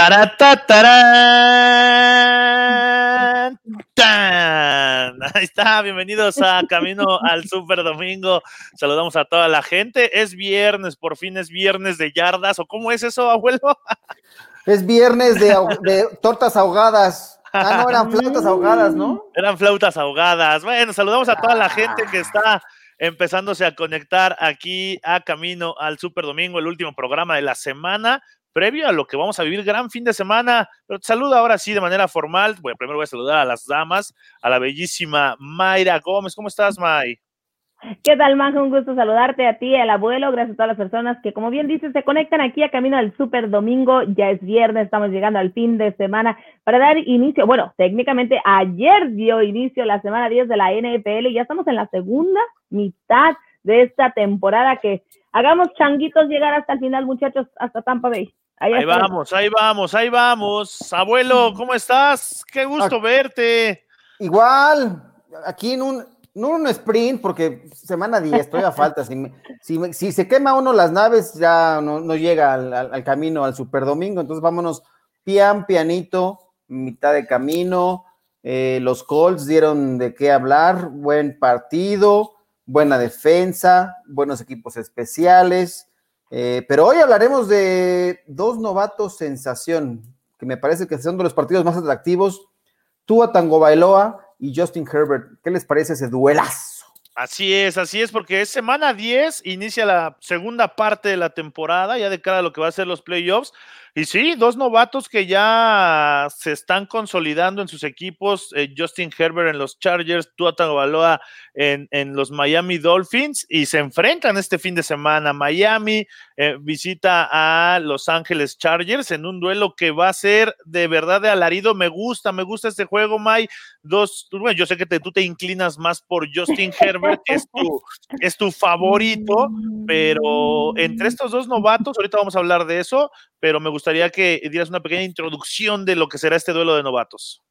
Ahí está, bienvenidos a Camino al Super Domingo. Saludamos a toda la gente. Es viernes, por fin es viernes de yardas. ¿O cómo es eso, abuelo? Es viernes de, tortas ahogadas. Ah, no, eran flautas ahogadas, ¿no? Eran flautas ahogadas. Bueno, saludamos a toda la gente que está empezándose a conectar aquí a Camino al Super Domingo, el último programa de la semana previo a lo que vamos a vivir gran fin de semana. Pero te saludo ahora sí de manera formal. Bueno, primero voy a saludar a las damas, a la bellísima Mayra Gómez. ¿Cómo estás, May? ¿Qué tal, Manja? Un gusto saludarte a ti, al abuelo. Gracias a todas las personas que, como bien dices, se conectan aquí a camino al Super Domingo. Ya es viernes, estamos llegando al fin de semana para dar inicio. Bueno, técnicamente ayer dio inicio la semana 10 de la NFL y ya estamos en la segunda mitad de esta temporada que hagamos changuitos llegar hasta el final, muchachos, hasta Tampa Bay. Ahí, vamos, ahí vamos, ahí vamos. Abuelo, ¿cómo estás? Qué gusto verte. Igual, aquí en un, no un sprint, porque semana 10, todavía falta. Si, si, se quema uno las naves, ya no, llega al, camino, al Super Domingo. Entonces vámonos pian, pianito, mitad de camino. Eh, los Colts dieron de qué hablar, buen partido, buena defensa, buenos equipos especiales. Eh, pero hoy hablaremos de dos novatos sensación, que me parece que son de los partidos más atractivos. Tua Tango Bailoa y Justin Herbert. ¿Qué les parece ese duelazo? Así es, así es, porque es semana 10, inicia la segunda parte de la temporada, ya de cara a lo que va a ser los playoffs. Y sí, dos novatos que ya se están consolidando en sus equipos, eh, Justin Herbert en los Chargers, Tua Tagovailoa en, en, los Miami Dolphins y se enfrentan este fin de semana. Miami eh, visita a Los Ángeles Chargers en un duelo que va a ser de verdad de alarido. Me gusta, me gusta este juego, May. Dos, bueno, yo sé que tú te inclinas más por Justin Herbert, que es tu, es tu favorito, pero entre estos dos novatos, ahorita vamos a hablar de eso, pero me gustaría que dieras una pequeña introducción de lo que será este duelo de novatos.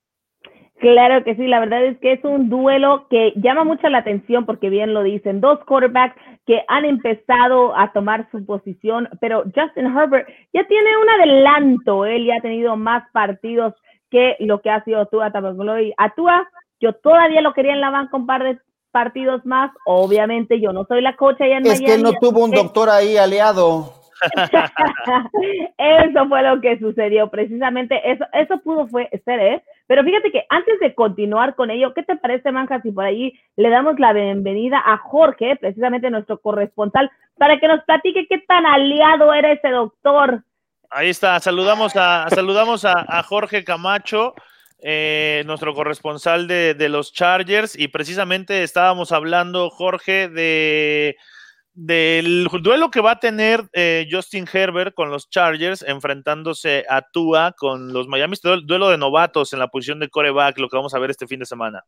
Claro que sí, la verdad es que es un duelo que llama mucho la atención porque bien lo dicen, dos quarterbacks que han empezado a tomar su posición, pero Justin Herbert ya tiene un adelanto, él ya ha tenido más partidos que lo que ha sido Tua Tagovailoa. A Tua yo todavía lo quería en la banca un par de partidos más, obviamente yo no soy la cocha ya en Es que no tuvo un doctor ahí aliado. eso fue lo que sucedió, precisamente eso, eso pudo fue ser, ¿eh? Pero fíjate que antes de continuar con ello, ¿qué te parece, Manja, si por ahí le damos la bienvenida a Jorge, precisamente nuestro corresponsal, para que nos platique qué tan aliado era ese doctor? Ahí está, saludamos a, saludamos a, Jorge Camacho. Eh, nuestro corresponsal de, de los Chargers y precisamente estábamos hablando, Jorge, de del duelo que va a tener eh, Justin Herbert con los Chargers enfrentándose a Tua con los Miami, duelo de novatos en la posición de coreback, lo que vamos a ver este fin de semana.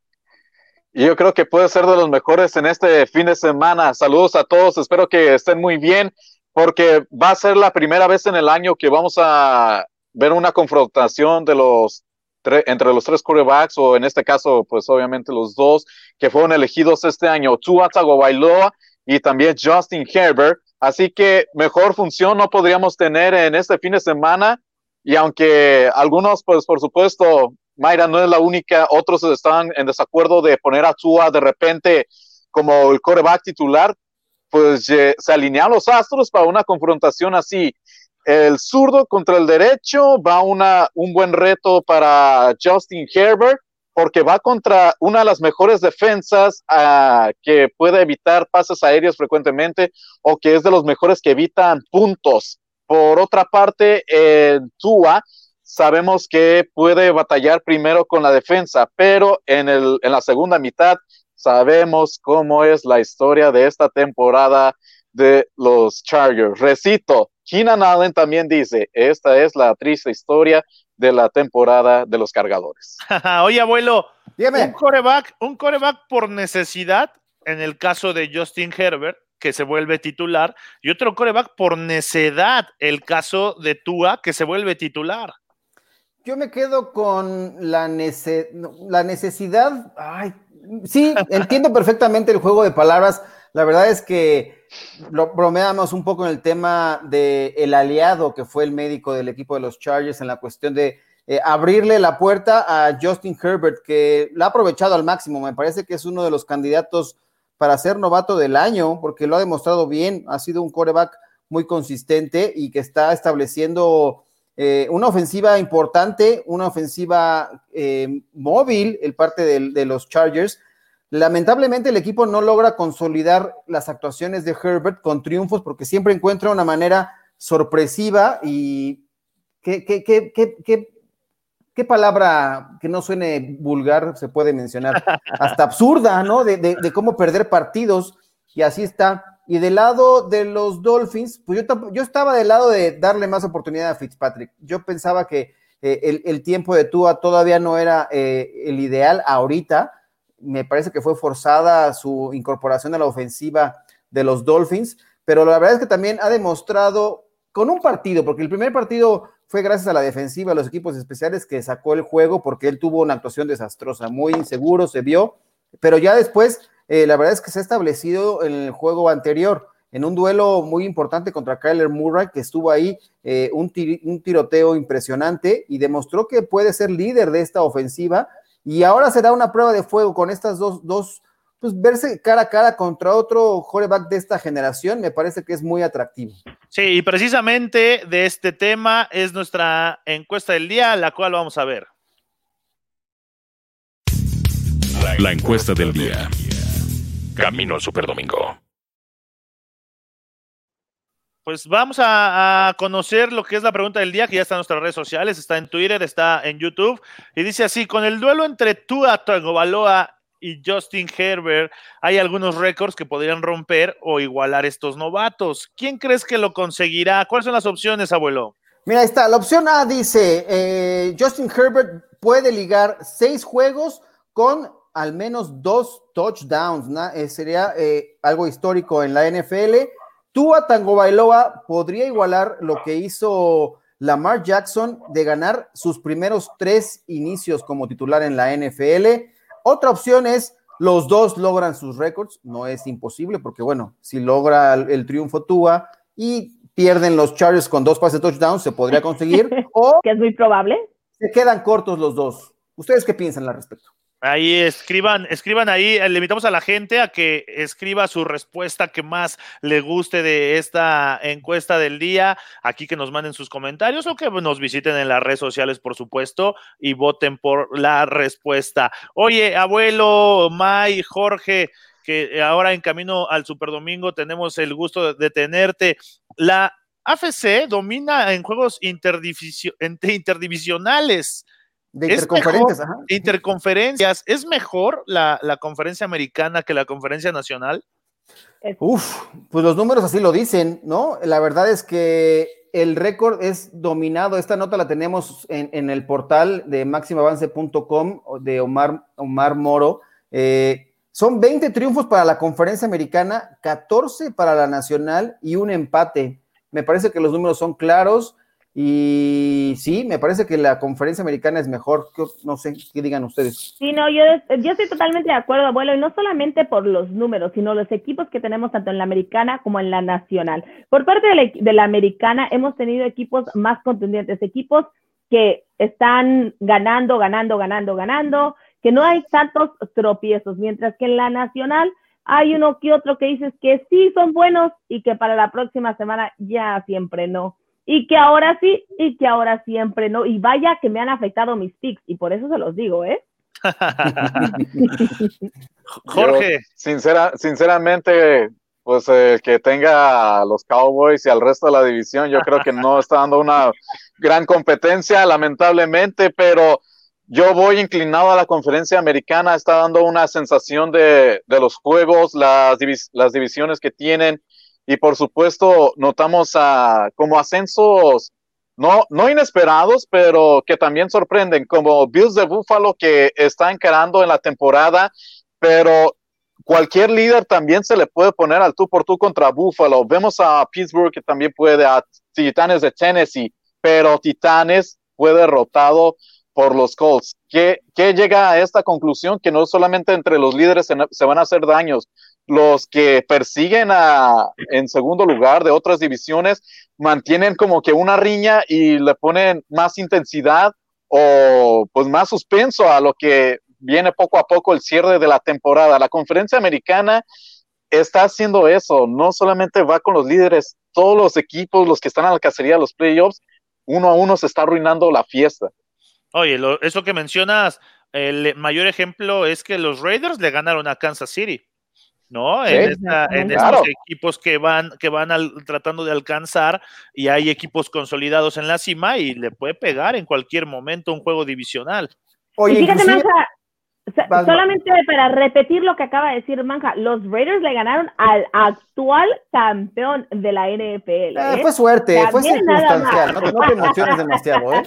Yo creo que puede ser de los mejores en este fin de semana. Saludos a todos, espero que estén muy bien, porque va a ser la primera vez en el año que vamos a ver una confrontación de los entre los tres quarterbacks, o en este caso, pues obviamente los dos que fueron elegidos este año, Tua Tagovailoa y también Justin Herbert. Así que mejor función no podríamos tener en este fin de semana. Y aunque algunos, pues por supuesto, Mayra no es la única, otros están en desacuerdo de poner a Tua de repente como el coreback titular, pues se alinean los astros para una confrontación así. El zurdo contra el derecho va una, un buen reto para Justin Herbert porque va contra una de las mejores defensas uh, que puede evitar pases aéreos frecuentemente o que es de los mejores que evitan puntos. Por otra parte, en Tua sabemos que puede batallar primero con la defensa, pero en, el, en la segunda mitad sabemos cómo es la historia de esta temporada de los Chargers. Recito, Keenan Allen también dice, esta es la triste historia de la temporada de los cargadores. Oye, abuelo, un coreback, un coreback por necesidad, en el caso de Justin Herbert, que se vuelve titular, y otro coreback por necedad, el caso de Tua, que se vuelve titular. Yo me quedo con la, la necesidad. Ay, sí, entiendo perfectamente el juego de palabras, La verdad es que lo bromeamos un poco en el tema de el aliado que fue el médico del equipo de los Chargers en la cuestión de eh, abrirle la puerta a Justin Herbert, que la ha aprovechado al máximo. Me parece que es uno de los candidatos para ser novato del año, porque lo ha demostrado bien. Ha sido un coreback muy consistente y que está estableciendo eh, una ofensiva importante, una ofensiva eh, móvil, el parte de, los Chargers. Lamentablemente el equipo no logra consolidar las actuaciones de Herbert con triunfos porque siempre encuentra una manera sorpresiva y qué, qué, palabra que no suene vulgar se puede mencionar, hasta absurda, ¿no? de cómo perder partidos y así está. Y del lado de los Dolphins, pues yo, yo estaba del lado de darle más oportunidad a Fitzpatrick. Yo pensaba que eh, el, tiempo de Tua todavía no era eh, el ideal ahorita. Me parece que fue forzada su incorporación a la ofensiva de los Dolphins, pero la verdad es que también ha demostrado con un partido, porque el primer partido fue gracias a la defensiva, a los equipos especiales que sacó el juego porque él tuvo una actuación desastrosa, muy inseguro, se vio, pero ya después eh, la verdad es que se ha establecido en el juego anterior, en un duelo muy importante contra Kyler Murray, que estuvo ahí, eh, un, tiroteo impresionante y demostró que puede ser líder de esta ofensiva. Y ahora será una prueba de fuego con estas dos, dos pues verse cara a cara contra otro quarterback de esta generación me parece que es muy atractivo. Sí, y precisamente de este tema es nuestra encuesta del día, la cual vamos a ver. La encuesta del día. Camino al Superdomingo. Pues vamos a, conocer lo que es la pregunta del día, que ya está en nuestras redes sociales, está en Twitter, está en YouTube, y dice así, con el duelo entre Tua Tagovailoa y Justin Herbert, hay algunos récords que podrían romper o igualar estos novatos. ¿Quién crees que lo conseguirá? ¿Cuáles son las opciones, abuelo? Mira, ahí está. La opción A dice, eh, Justin Herbert puede ligar seis juegos con al menos dos touchdowns, eh, sería eh, algo histórico en la NFL. Tua Tango Bailoa podría igualar lo que hizo Lamar Jackson de ganar sus primeros tres inicios como titular en la NFL. Otra opción es los dos logran sus récords, no es imposible porque bueno, si logra el, triunfo Tua y pierden los Chargers con dos pases de touchdown, se podría conseguir o que es muy probable. Se quedan cortos los dos. ¿Ustedes qué piensan al respecto? Ahí escriban, escriban ahí, le invitamos a la gente a que escriba su respuesta que más le guste de esta encuesta del día, aquí que nos manden sus comentarios o que nos visiten en las redes sociales, por supuesto, y voten por la respuesta. Oye, abuelo, May, Jorge, que ahora en camino al Superdomingo tenemos el gusto de tenerte. La AFC domina en juegos interdivisionales de interconferencias, Interconferencias. ¿Es mejor la, conferencia americana que la conferencia nacional? Uf, pues los números así lo dicen, ¿no? La verdad es que el récord es dominado. Esta nota la tenemos en, el portal de máximoavance.com de Omar, Omar Moro. Eh, son 20 triunfos para la conferencia americana, 14 para la nacional y un empate. Me parece que los números son claros. Y sí, me parece que la conferencia americana es mejor. No sé qué digan ustedes. Sí, no, yo, yo estoy totalmente de acuerdo, abuelo, y no solamente por los números, sino los equipos que tenemos tanto en la americana como en la nacional. Por parte de la, de la americana hemos tenido equipos más contundentes, equipos que están ganando, ganando, ganando, ganando, que no hay tantos tropiezos, mientras que en la nacional hay uno que otro que dices que sí son buenos y que para la próxima semana ya siempre no y que ahora sí y que ahora siempre no. Y vaya que me han afectado mis picks y por eso se los digo, ¿eh? Jorge. sincera, sinceramente, pues eh, que tenga a los Cowboys y al resto de la división, yo creo que no está dando una gran competencia, lamentablemente, pero yo voy inclinado a la conferencia americana, está dando una sensación de, de los juegos, las, las divisiones que tienen y por supuesto notamos a, como ascensos no, no inesperados, pero que también sorprenden, como Bills de Buffalo que está encarando en la temporada, pero cualquier líder también se le puede poner al tú por tú contra Buffalo. Vemos a Pittsburgh que también puede, a Titanes de Tennessee, pero Titanes fue derrotado por los Colts. ¿Qué, llega a esta conclusión? Que no solamente entre los líderes se, van a hacer daños, los que persiguen a, en segundo lugar de otras divisiones mantienen como que una riña y le ponen más intensidad o pues más suspenso a lo que viene poco a poco el cierre de la temporada. La conferencia americana está haciendo eso, no solamente va con los líderes, todos los equipos, los que están en la cacería de los playoffs, uno a uno se está arruinando la fiesta. Oye, eso que mencionas, el mayor ejemplo es que los Raiders le ganaron a Kansas City. ¿No? en, estos equipos que van, que van tratando de alcanzar y hay equipos consolidados en la cima y le puede pegar en cualquier momento un juego divisional. Oye, fíjate, solamente para repetir lo que acaba de decir Manja, los Raiders le ganaron al actual campeón de la NFL. Ah, ¿eh? fue suerte, fue circunstancial, no, te emociones demasiado, ¿eh?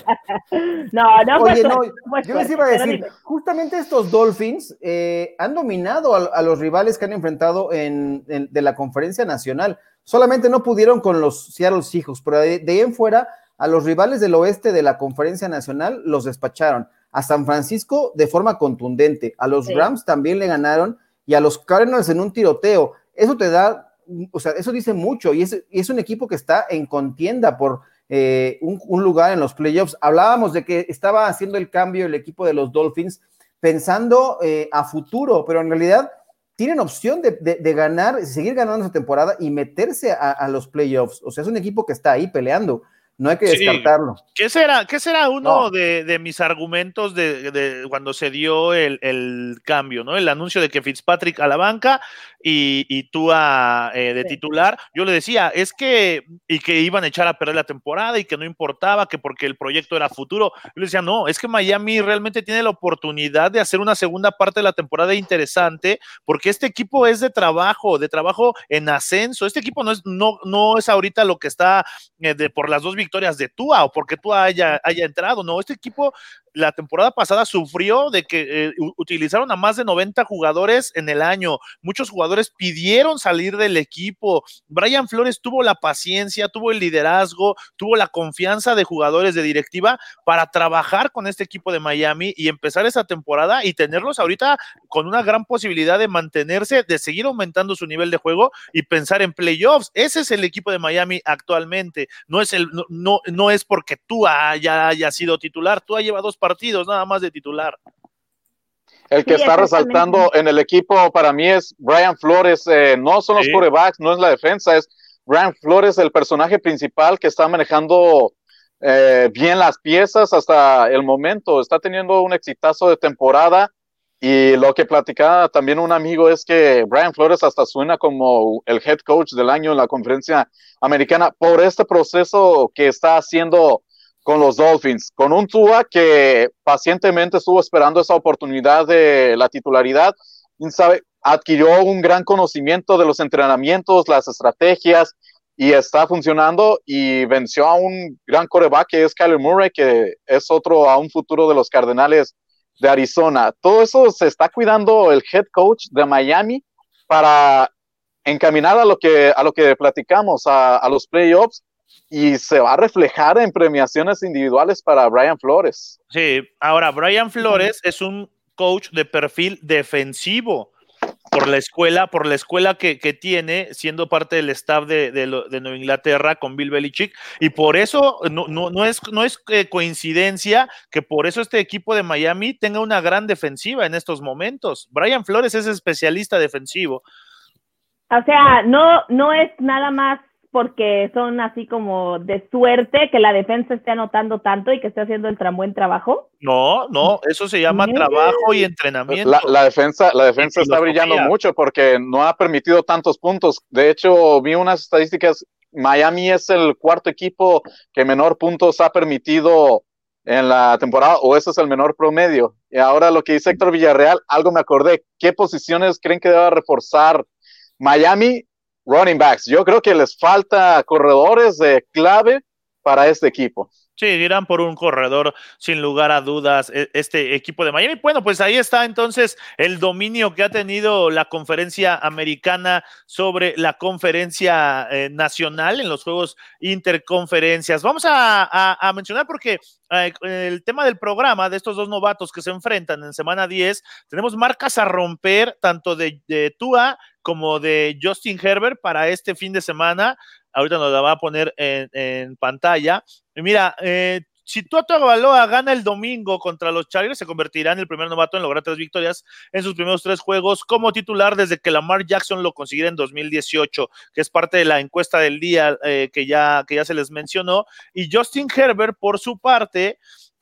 No, no, Oye, no, yo les iba a decir, justamente estos Dolphins eh, han dominado a, los rivales que han enfrentado en, de la conferencia nacional. Solamente no pudieron con los Seattle Seahawks, pero de ahí en fuera, a los rivales del oeste de la conferencia nacional los despacharon a San Francisco de forma contundente, a los Rams también le ganaron y a los Cardinals en un tiroteo. Eso te da, o sea, eso dice mucho y es, es un equipo que está en contienda por eh, un, lugar en los playoffs. Hablábamos de que estaba haciendo el cambio el equipo de los Dolphins pensando eh, a futuro, pero en realidad tienen opción de, de, ganar, seguir ganando esa temporada y meterse a, a, los playoffs. O sea, es un equipo que está ahí peleando. No hay que descartarlo. ¿Qué será, qué será uno de, mis argumentos de, cuando se dio el, cambio, ¿no? El anuncio de que Fitzpatrick a la banca y, y tú a, eh, de titular. Yo le decía, es que, y que iban a echar a perder la temporada y que no importaba, que porque el proyecto era futuro. Yo le decía, no, es que Miami realmente tiene la oportunidad de hacer una segunda parte de la temporada interesante, porque este equipo es de trabajo, de trabajo en ascenso. Este equipo no es, no, no es ahorita lo que está eh, de, por las dos victorias de Tua o porque Tua haya, haya entrado. No, este equipo la temporada pasada sufrió de que eh, utilizaron a más de 90 jugadores en el año. Muchos jugadores pidieron salir del equipo. Brian Flores tuvo la paciencia, tuvo el liderazgo, tuvo la confianza de jugadores de directiva para trabajar con este equipo de Miami y empezar esa temporada y tenerlos ahorita con una gran posibilidad de mantenerse, de seguir aumentando su nivel de juego y pensar en playoffs. Ese es el equipo de Miami actualmente. No es el no no, es porque tú haya, sido titular, tú ha llevado partidos nada más de titular. El que está resaltando en el equipo para mí es Brian Flores. Eh, no son los corebacks, no es la defensa, es Brian Flores, el personaje principal que está manejando eh, bien las piezas hasta el momento. Está teniendo un exitazo de temporada. Y lo que platicaba también un amigo es que Brian Flores hasta suena como el head coach del año en la conferencia americana por este proceso que está haciendo con los Dolphins, con un Tua que pacientemente estuvo esperando esa oportunidad de la titularidad, sabe, adquirió un gran conocimiento de los entrenamientos, las estrategias, y está funcionando y venció a un gran coreback que es Kyler Murray, que es otro a un futuro de los Cardenales de Arizona. Todo eso se está cuidando el head coach de Miami para encaminar a lo que, a lo que platicamos, a, a los playoffs y se va a reflejar en premiaciones individuales para Brian Flores. Sí, ahora Brian Flores es un coach de perfil defensivo por la escuela, por la escuela que, tiene, siendo parte del staff de, de, Nueva Inglaterra con Bill Belichick, y por eso no, no, es, no es eh, coincidencia que por eso este equipo de Miami tenga una gran defensiva en estos momentos. Brian Flores es especialista defensivo. O sea, no, no es nada más porque son así como de suerte que la defensa esté anotando tanto y que esté haciendo el buen trabajo? No, no, eso se llama trabajo y entrenamiento. La, defensa, la defensa está brillando mucho porque no ha permitido tantos puntos. De hecho, vi unas estadísticas. Miami es el cuarto equipo que menor puntos ha permitido en la temporada, o ese es el menor promedio. Y ahora lo que dice Héctor Villarreal, algo me acordé. ¿Qué posiciones creen que deba reforzar Miami? Running backs. Yo creo que les falta corredores de clave para este equipo. Sí, irán por un corredor sin lugar a dudas e, este equipo de Miami. Bueno, pues ahí está entonces el dominio que ha tenido la conferencia americana sobre la conferencia eh, nacional en los juegos interconferencias. Vamos a, mencionar porque eh, el tema del programa de estos dos novatos que se enfrentan en semana 10, tenemos marcas a romper tanto de, de Tua como de Justin Herbert para este fin de semana ahorita nos la va a poner en, pantalla. Y mira, eh, si Tua Tagovailoa gana el domingo contra los Chargers, se convertirá en el primer novato en lograr tres victorias en sus primeros tres juegos como titular desde que Lamar Jackson lo consiguiera en 2018, que es parte de la encuesta del día eh, que, ya, que ya se les mencionó. Y Justin Herbert, por su parte,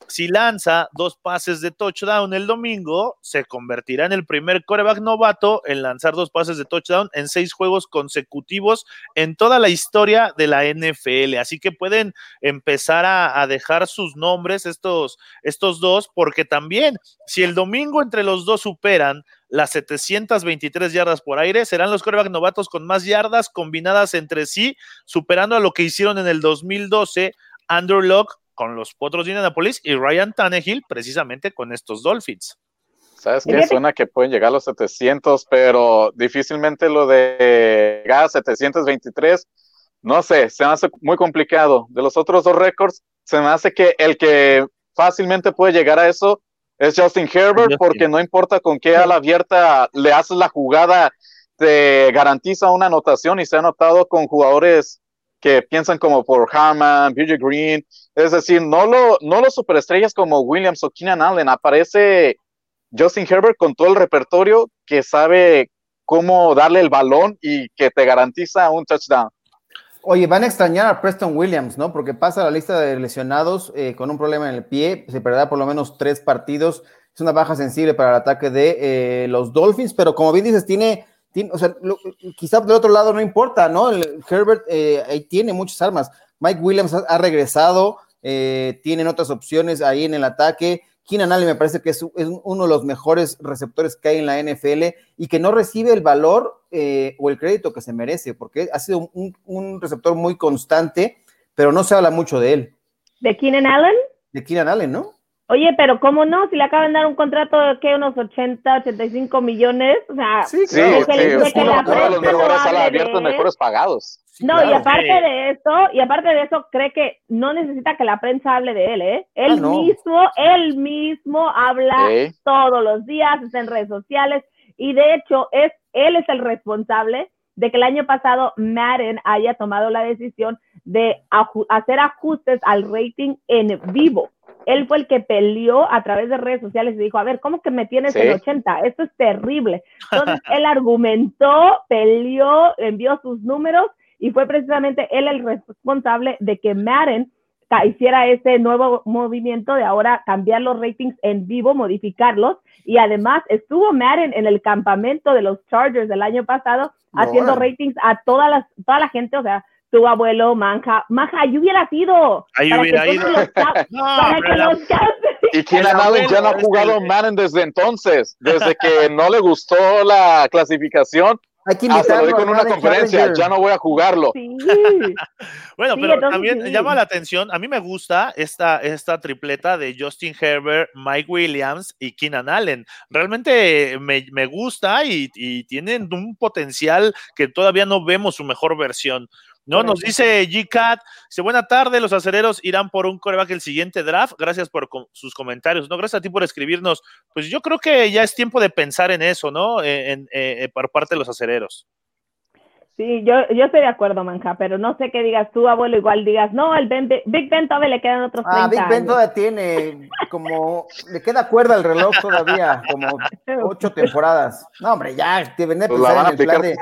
si lanza dos pases de touchdown el domingo, se convertirá en el primer coreback novato en lanzar dos pases de touchdown en seis juegos consecutivos en toda la historia de la NFL. Así que pueden empezar a, dejar sus nombres estos, estos dos, porque también si el domingo entre los dos superan las 723 yardas por aire, serán los coreback novatos con más yardas combinadas entre sí, superando a lo que hicieron en el 2012 Andrew Locke con los Potros de Indianapolis y Ryan Tannehill precisamente con estos Dolphins. ¿Sabes qué? Suena que pueden llegar a los 700, pero difícilmente lo de llegar a 723, no sé, se me hace muy complicado. De los otros dos récords, se me hace que el que fácilmente puede llegar a eso es Justin Herbert, porque no importa con qué ala abierta le haces la jugada, te garantiza una anotación y se ha notado con jugadores que piensan como por Harman, BJ Green, es decir, no, lo, no los superestrellas como Williams o Keenan Allen, aparece Justin Herbert con todo el repertorio que sabe cómo darle el balón y que te garantiza un touchdown. Oye, van a extrañar a Preston Williams, ¿no? Porque pasa la lista de lesionados eh, con un problema en el pie, se perderá por lo menos tres partidos. Es una baja sensible para el ataque de eh, los Dolphins, pero como bien dices, tiene o sea, quizá del otro lado no importa, ¿no? Herbert eh, ahí tiene muchas armas. Mike Williams ha, regresado, eh, tienen otras opciones ahí en el ataque. Keenan Allen me parece que es, uno de los mejores receptores que hay en la NFL y que no recibe el valor eh, o el crédito que se merece, porque ha sido un, un, receptor muy constante, pero no se habla mucho de él. ¿De Keenan Allen? De Keenan Allen, ¿no? Oye, pero ¿cómo no? Si le acaban de dar un contrato de ¿qué? unos 80, 85 millones, o sea, sí, sí, es, sí, uno, de los mejores abiertos, mejores pagados. no, y aparte de eso, y aparte de eso, cree que no necesita que la prensa hable de él, ¿eh? Él ah, mismo, él mismo habla todos los días, está en redes sociales, y de hecho, es, él es el responsable de que el año pasado Madden haya tomado la decisión de hacer ajustes al rating en vivo él fue el que peleó a través de redes sociales y dijo, a ver, ¿cómo que me tienes en 80? Esto es terrible. Entonces, él argumentó, peleó, envió sus números y fue precisamente él el responsable de que Madden hiciera ese nuevo movimiento de ahora cambiar los ratings en vivo, modificarlos. Y además estuvo Madden en el campamento de los Chargers del año pasado haciendo ratings a toda, las, toda la gente, o sea, tu abuelo, Manja, Manja, yo hubiera sido. Ahí hubiera ido. para que los y Keenan Allen ya no ha jugado Madden desde entonces, desde que no le gustó la clasificación. Hasta lo dijo en una conferencia, ya no voy a jugarlo. Sí. bueno, pero también llama la atención, a mí me gusta esta, esta tripleta de Justin Herbert, Mike Williams y Keenan Allen. Realmente me, me gusta y, y tienen un potencial que todavía no vemos su mejor versión. No, nos dice G-Cat, dice, buena tarde, los acereros irán por un coreback el siguiente draft. Gracias por sus comentarios. No, gracias a ti por escribirnos. Pues yo creo que ya es tiempo de pensar en eso, ¿no? En, eh, por parte de los acereros. Sí, yo, yo estoy de acuerdo, Manja, pero no sé qué digas tú, abuelo, igual digas, no, el Big Ben todavía le quedan otros 30 Ah, Big Ben todavía tiene como, le queda cuerda al reloj todavía, como ocho temporadas. No, hombre, ya, te venía a pues pensar en el plan de...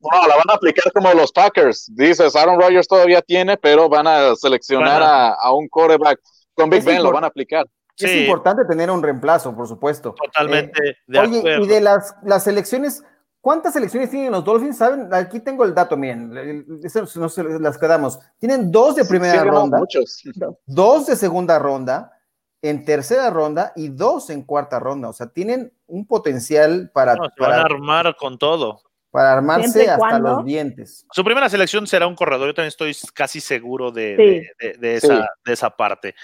No, la van a aplicar como los Packers. Dices, Aaron Rodgers todavía tiene, pero van a seleccionar a, un quarterback con Big Ben, lo van a aplicar. Es importante tener un reemplazo, por supuesto. Totalmente. Eh, de oye, y de las, las selecciones, ¿cuántas selecciones tienen los Dolphins? ¿Saben? Aquí tengo el dato, bien. no se las quedamos. Tienen dos de primera ronda, dos de segunda ronda, en tercera ronda y dos en cuarta ronda. O sea, tienen un potencial para. se van a armar con todo para armarse hasta cuando- los dientes. Su primera selección será un corredor. Yo también estoy casi seguro de, Sí. de- de- de esa, de esa parte.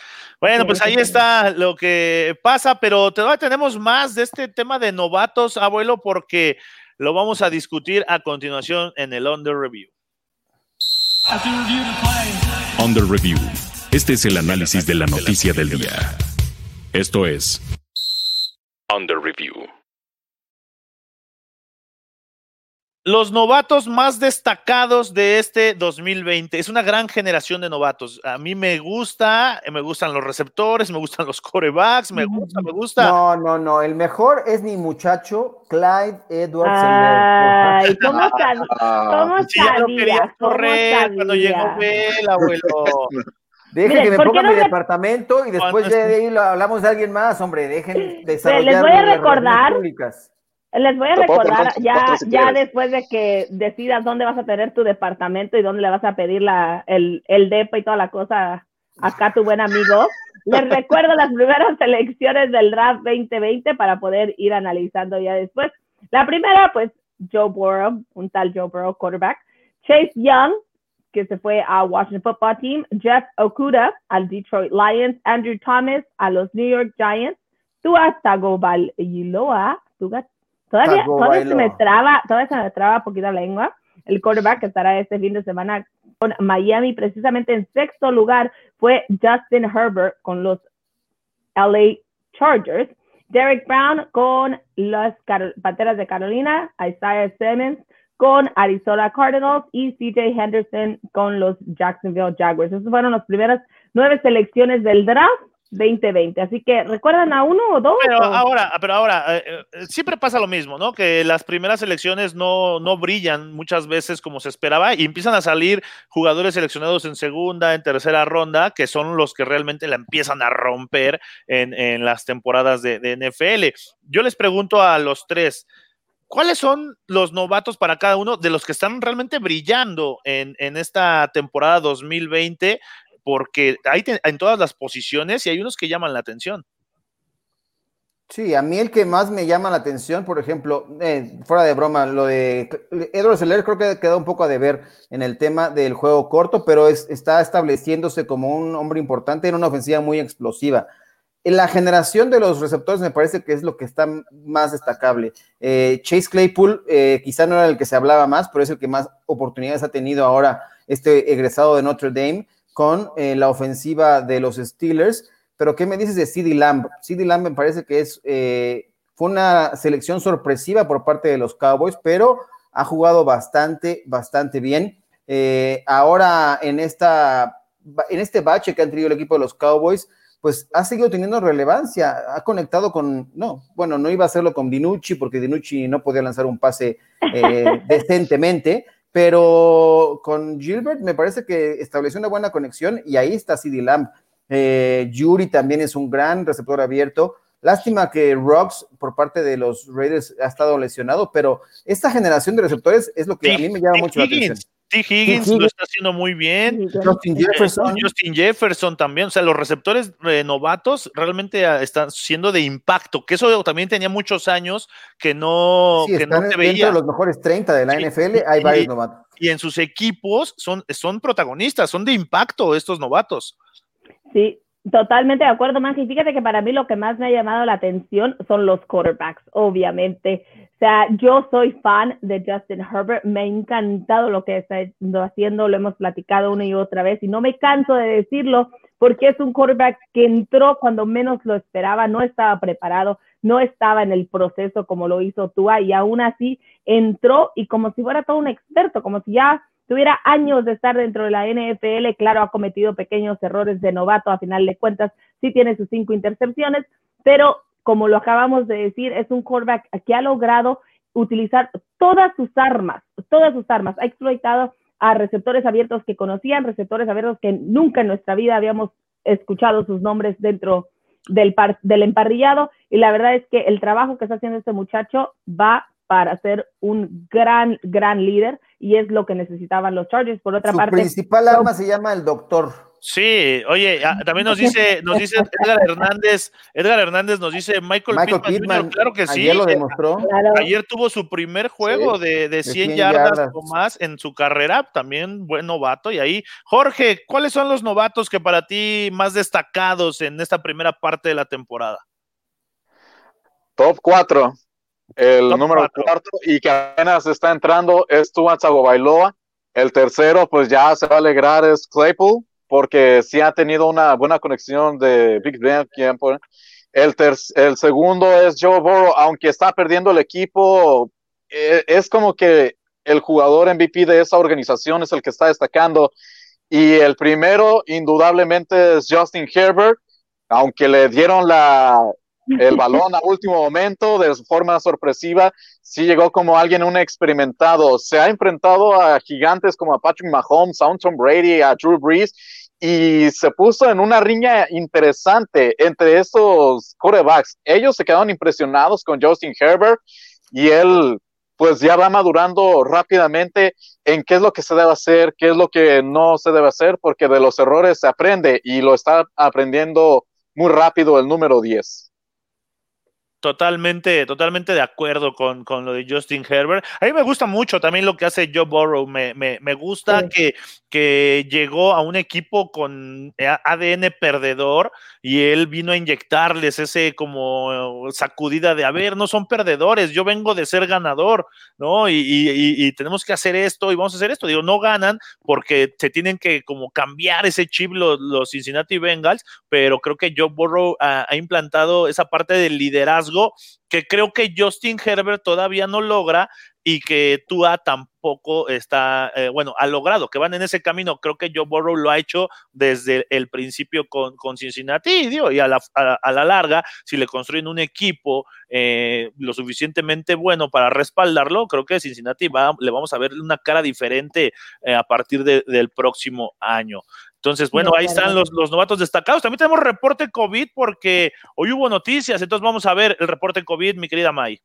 Bueno, Sí, pues sí, ahí sí. está lo que pasa, pero todavía tenemos más de este tema de novatos, abuelo, porque lo vamos a discutir a continuación en el Under Review. Under Review. Este es el análisis de la noticia del día. Esto es Under Review. Los novatos más destacados de este 2020. Es una gran generación de novatos. A mí me gusta, me gustan los receptores, me gustan los corebacks, me gusta, me gusta. No, no, no. El mejor es mi muchacho, Clyde Edwards. Ay, ¿cómo, sab- Ah, cómo Si ya lo quería ¿Cómo correr cuando llegó? Bell, abuelo. Dejen Miren, que me ¿por qué ponga no mi le- departamento y después de ahí lo hablamos de alguien más, hombre. Dejen desarrollar les voy a recordar. Les voy a recordar ya, si ya después de que decidas dónde vas a tener tu departamento y dónde le vas a pedir la, el, el DEPA y toda la cosa acá tu buen amigo. Les recuerdo las primeras selecciones del draft 2020 para poder ir analizando ya después. La primera, pues, Joe Burrow, un tal Joe Burrow, quarterback. Chase Young, que se fue a Washington Football Team. Jeff Okuda al Detroit Lions. Andrew Thomas a los New York Giants. Tua Tagovailoa. Todavía, todavía se me traba, todavía se me traba poquito la lengua. El quarterback que estará este fin de semana con Miami, precisamente en sexto lugar, fue Justin Herbert con los LA Chargers. Derek Brown con las Panteras de Carolina, Isaiah Simmons con Arizona Cardinals y CJ Henderson con los Jacksonville Jaguars. Esas fueron las primeras nueve selecciones del draft 2020. Así que, ¿recuerdan a uno o dos? Pero o- ahora, pero ahora, eh, eh, siempre pasa lo mismo, ¿no? Que las primeras selecciones no, no brillan muchas veces como se esperaba y empiezan a salir jugadores seleccionados en segunda, en tercera ronda, que son los que realmente la empiezan a romper en, en las temporadas de, de NFL. Yo les pregunto a los tres, ¿cuáles son los novatos para cada uno de los que están realmente brillando en, en esta temporada 2020? Porque hay en todas las posiciones y hay unos que llaman la atención. Sí, a mí el que más me llama la atención, por ejemplo, eh, fuera de broma, lo de Edward Seller creo que queda un poco a deber en el tema del juego corto, pero es- está estableciéndose como un hombre importante en una ofensiva muy explosiva. La generación de los receptores me parece que es lo que está más destacable. Eh, Chase Claypool eh, quizá no era el que se hablaba más, pero es el que más oportunidades ha tenido ahora este egresado de Notre Dame con eh, la ofensiva de los Steelers. Pero, ¿qué me dices de CD Lamb? CD Lamb me parece que es, eh, fue una selección sorpresiva por parte de los Cowboys, pero ha jugado bastante, bastante bien. Eh, ahora, en, esta, en este bache que han tenido el equipo de los Cowboys, pues ha seguido teniendo relevancia, ha conectado con, no, bueno, no iba a hacerlo con Dinucci, porque Dinucci no podía lanzar un pase eh, decentemente, pero con Gilbert me parece que estableció una buena conexión y ahí está CD Lamb. Eh, Yuri también es un gran receptor abierto. Lástima que Rocks por parte de los Raiders ha estado lesionado, pero esta generación de receptores es lo que a mí me llama mucho la atención. Higgins, T. Higgins Higgins. lo está haciendo muy bien. Justin Eh, Jefferson. Justin Jefferson también, o sea, los receptores eh, novatos realmente ah, están siendo de impacto, que eso también tenía muchos años que no, Sí, que no dentro veía. de los mejores 30 de la Sí, NFL, hay y- varios novatos. Y en sus equipos son, son protagonistas, son de impacto estos novatos. Sí, totalmente de acuerdo, Manji. Fíjate que para mí lo que más me ha llamado la atención son los quarterbacks, obviamente. O sea, yo soy fan de Justin Herbert, me ha encantado lo que está haciendo, lo hemos platicado una y otra vez y no me canso de decirlo porque es un quarterback que entró cuando menos lo esperaba, no estaba preparado, no estaba en el proceso como lo hizo Tua y aún así entró y como si fuera todo un experto, como si ya tuviera años de estar dentro de la NFL, claro, ha cometido pequeños errores de novato, a final de cuentas, sí tiene sus cinco intercepciones, pero como lo acabamos de decir, es un quarterback que ha logrado utilizar todas sus armas, todas sus armas, ha exploitado a receptores abiertos que conocían, receptores abiertos que nunca en nuestra vida habíamos escuchado sus nombres dentro del, par del emparrillado, y la verdad es que el trabajo que está haciendo este muchacho va para ser un gran, gran líder y es lo que necesitaban los Chargers. Por otra Su parte, principal arma se llama el doctor. Sí, oye, ah, también nos dice, nos dice Edgar Hernández, Edgar Hernández nos dice Michael, Michael Pittman, Pittman, Jr., claro que sí. Ayer lo demostró. Claro. Ayer tuvo su primer juego de, de 100, 100 yardas, yardas. o más en su carrera, también buen novato. Y ahí, Jorge, ¿cuáles son los novatos que para ti más destacados en esta primera parte de la temporada? Top 4. El Top número cuatro. 4 y que apenas está entrando es Tua Tagovailoa. El tercero, pues ya se va a alegrar, es Claypool, porque sí ha tenido una buena conexión de Big Ben. El, ter- el segundo es Joe Burrow, aunque está perdiendo el equipo, eh, es como que el jugador MVP de esa organización es el que está destacando. Y el primero, indudablemente, es Justin Herbert, aunque le dieron la, el balón a último momento de forma sorpresiva, sí llegó como alguien un experimentado. Se ha enfrentado a gigantes como a Patrick Mahomes, a Tom Brady, a Drew Brees, y se puso en una riña interesante entre estos quarterbacks. Ellos se quedaron impresionados con Justin Herbert y él pues ya va madurando rápidamente en qué es lo que se debe hacer, qué es lo que no se debe hacer, porque de los errores se aprende y lo está aprendiendo muy rápido el número 10. Totalmente, totalmente de acuerdo con, con lo de Justin Herbert. A mí me gusta mucho también lo que hace Joe Burrow. Me, me, me gusta Sí. que, que llegó a un equipo con A- ADN perdedor y él vino a inyectarles ese como sacudida de, a ver, no son perdedores, yo vengo de ser ganador, ¿no? Y, y- y- y tenemos que hacer esto y vamos a hacer esto. Digo, no ganan porque se tienen que como cambiar ese chip los, los Cincinnati Bengals, pero creo que Joe Burrow ha, ha implantado esa parte del liderazgo que creo que Justin Herbert todavía no logra y que Tua tampoco está, eh, bueno, ha logrado, que van en ese camino. Creo que Joe Burrow lo ha hecho desde el principio con, con Cincinnati, y, a la, a, la larga, si le construyen un equipo eh, lo suficientemente bueno para respaldarlo, creo que Cincinnati va, le vamos a ver una cara diferente eh, a partir de, del próximo año. Entonces, bueno, ahí están los, los novatos destacados. También tenemos reporte COVID porque hoy hubo noticias, entonces vamos a ver el reporte COVID, mi querida May.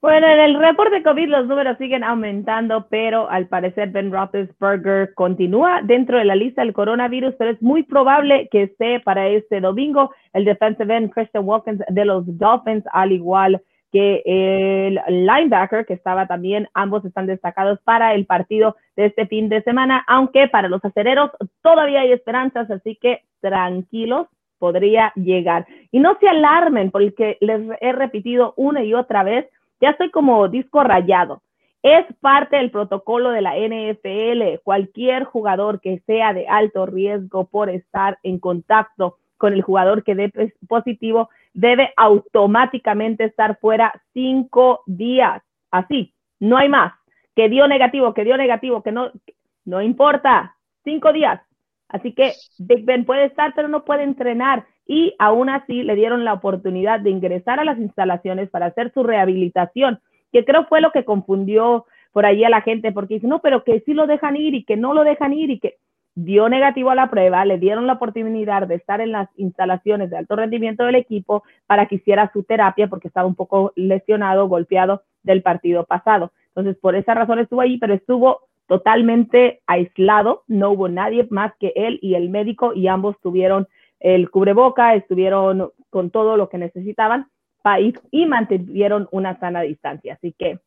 Bueno, en el reporte COVID los números siguen aumentando, pero al parecer Ben Roethlisberger continúa dentro de la lista del coronavirus, pero es muy probable que esté para este domingo el defensive end Christian Wilkins de los Dolphins, al igual que el linebacker que estaba también, ambos están destacados para el partido de este fin de semana, aunque para los acereros todavía hay esperanzas, así que tranquilos, podría llegar. Y no se alarmen, porque les he repetido una y otra vez, ya estoy como disco rayado. Es parte del protocolo de la NFL. Cualquier jugador que sea de alto riesgo por estar en contacto con el jugador que dé positivo debe automáticamente estar fuera cinco días. Así, no hay más. Que dio negativo, que dio negativo, que no, no importa. Cinco días. Así que Big Ben puede estar, pero no puede entrenar. Y aún así le dieron la oportunidad de ingresar a las instalaciones para hacer su rehabilitación, que creo fue lo que confundió por ahí a la gente, porque dice, no, pero que sí lo dejan ir y que no lo dejan ir y que dio negativo a la prueba, le dieron la oportunidad de estar en las instalaciones de alto rendimiento del equipo para que hiciera su terapia porque estaba un poco lesionado, golpeado del partido pasado. Entonces, por esa razón estuvo ahí, pero estuvo totalmente aislado, no hubo nadie más que él y el médico y ambos tuvieron el cubreboca, estuvieron con todo lo que necesitaban ir y mantuvieron una sana distancia. Así que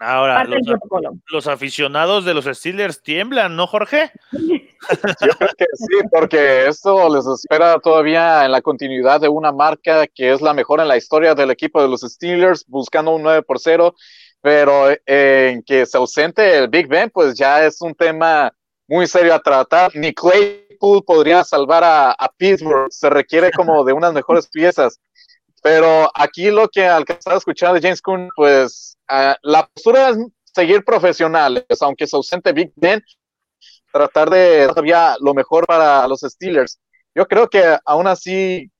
Ahora, parte del los, protocolo. los aficionados de los Steelers tiemblan, ¿no, Jorge? Yo creo que sí, porque esto les espera todavía en la continuidad de una marca que es la mejor en la historia del equipo de los Steelers, buscando un 9 por 0, pero eh, en que se ausente el Big Ben, pues ya es un tema muy serio a tratar. Ni Claypool podría salvar a, a Pittsburgh, se requiere como de unas mejores piezas. Pero aquí lo que alcanzaba a escuchar de James Coon, pues uh, la postura es seguir profesionales, aunque se ausente Big Ben, tratar de todavía lo mejor para los Steelers. Yo creo que aún así,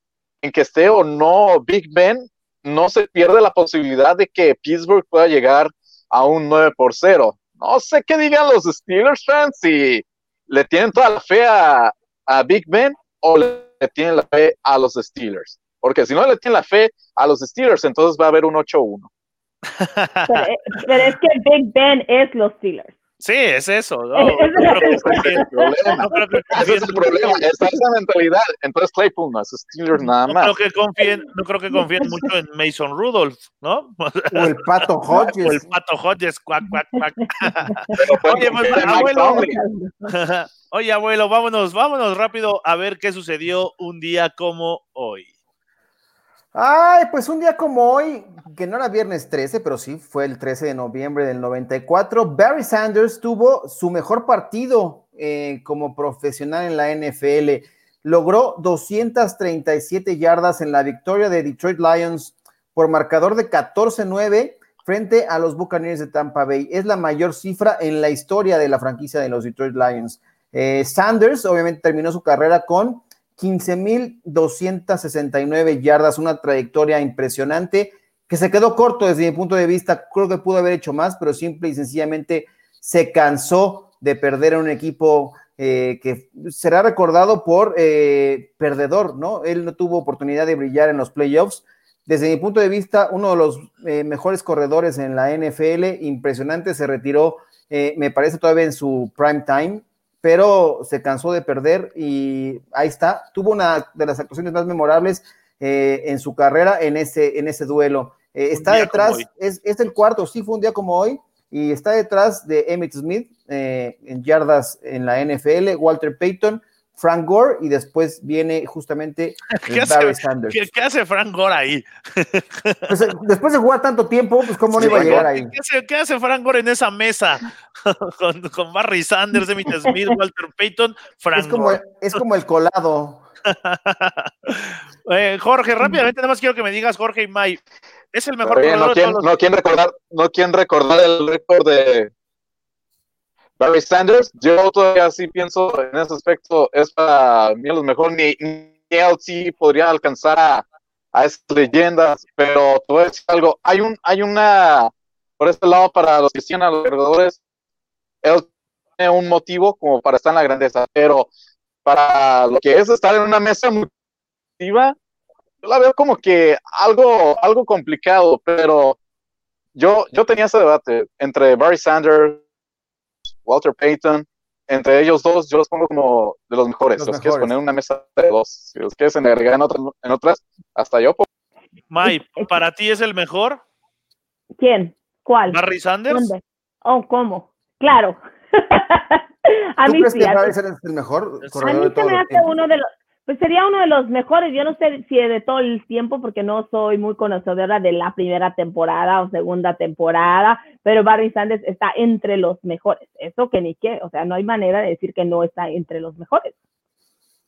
en que esté o no Big Ben, no se pierde la posibilidad de que Pittsburgh pueda llegar a un 9 por 0. No sé qué digan los Steelers fans si le tienen toda la fe a, a Big Ben o le tienen la fe a los Steelers. Porque si no le tienen la fe a los Steelers, entonces va a haber un 8-1. Pero, pero, es que Big Ben es los Steelers. Sí, es eso. No, Es- es no creo que el problema. no creo que Ese es el problema, está esa mentalidad. Entonces Claypool no es Steelers nada no más. creo que confíen, no creo que confíen mucho en Mason Rudolph, ¿no? O el Pato O el Hodges. pato Hodges, cuac, cuac, cuac. Pueden Oye, pues, abuelo. Oye, abuelo, vámonos, vámonos rápido a ver qué sucedió un día como hoy. Ay, pues un día como hoy, que no era viernes 13, pero sí fue el 13 de noviembre del 94, Barry Sanders tuvo su mejor partido eh, como profesional en la NFL. Logró 237 yardas en la victoria de Detroit Lions por marcador de 14-9 frente a los Buccaneers de Tampa Bay. Es la mayor cifra en la historia de la franquicia de los Detroit Lions. Eh, Sanders obviamente terminó su carrera con 15.269 yardas, una trayectoria impresionante que se quedó corto desde mi punto de vista. Creo que pudo haber hecho más, pero simple y sencillamente se cansó de perder a un equipo eh, que será recordado por eh, perdedor, ¿no? Él no tuvo oportunidad de brillar en los playoffs. Desde mi punto de vista, uno de los eh, mejores corredores en la NFL, impresionante, se retiró, eh, me parece todavía en su prime time, pero se cansó de perder y ahí está. Tuvo una de las actuaciones más memorables eh, en su carrera en ese, en ese duelo. Eh, está detrás, es, es el cuarto, sí fue un día como hoy, y está detrás de Emmett Smith eh, en yardas en la NFL, Walter Payton, Frank Gore, y después viene justamente ¿Qué Barry hace, Sanders. ¿qué, qué hace Frank Gore ahí? Pues, eh, después de jugar tanto tiempo, pues cómo no Sí, iba a llegar ahí. ¿Qué hace, qué hace Frank Gore en esa mesa? con, con Barry Sanders, Emmitt Smith, Walter Payton, Frank Es como, Gore. es como el colado. Eh, Jorge, rápidamente, nada más quiero que me digas, Jorge y May, ¿es el mejor bien, no, de quieren, todos los- no quieren recordar, no quieren recordar el récord de Barry Sanders. Yo todavía sí pienso en ese aspecto, es para mí a lo mejor ni, ni sí podría alcanzar a, a esas leyendas, pero a decir algo, hay un, hay una, por este lado, para los que siguen a los él tiene un motivo como para estar en la grandeza, pero para lo que es estar en una mesa muy activa, yo la veo como que algo, algo complicado, pero yo, yo tenía ese debate entre Barry Sanders, Walter Payton, entre ellos dos, yo los pongo como de los mejores. Los Si los quieres poner en una mesa de dos, si los quieres agregar en otras, en otras hasta yo. pongo May, ¿para ti es el mejor? ¿Quién? ¿Cuál? ¿Barry Sanders? ¿Dónde? Oh, ¿cómo? Claro. a ¿Tú mí crees sí, que Barry Sanders es el mejor A mí se me hace uno de los, pues sería uno de los mejores. Yo no sé si de todo el tiempo, porque no soy muy conocedora de la primera temporada o segunda temporada, pero Barry Sanders está entre los mejores. Eso que ni qué, o sea, no hay manera de decir que no está entre los mejores.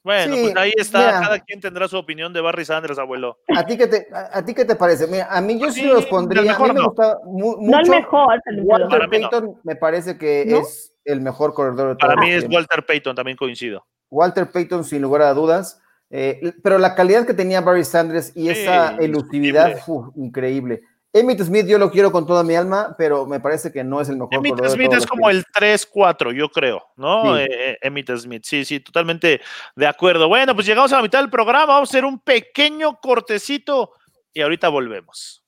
Bueno, Sí, pues ahí está, mira. cada quien tendrá su opinión de Barry Sanders, abuelo. ¿A ti qué te, a, a ti qué te parece? Mira, a mí yo sí, Sí, los pondría. A mejor mí me no. gusta mu- mucho. No el mejor, Walter Para mí no. Payton me parece que ¿No? es el mejor corredor de todos Para mí es. Walter Payton, también coincido. Walter Payton, sin lugar a dudas. eh, pero la calidad que tenía Barry Sanders y esa elusividad, indiscutible. uf, increíble. Emmitt Smith yo lo quiero con toda mi alma, pero me parece que no es el mejor Emmitt Smith es como el 3-4, yo creo, ¿no? Sí. Eh, eh, Emmitt Smith, sí, sí, totalmente de acuerdo. Bueno, pues llegamos a la mitad del programa, vamos a hacer un pequeño cortecito y ahorita volvemos.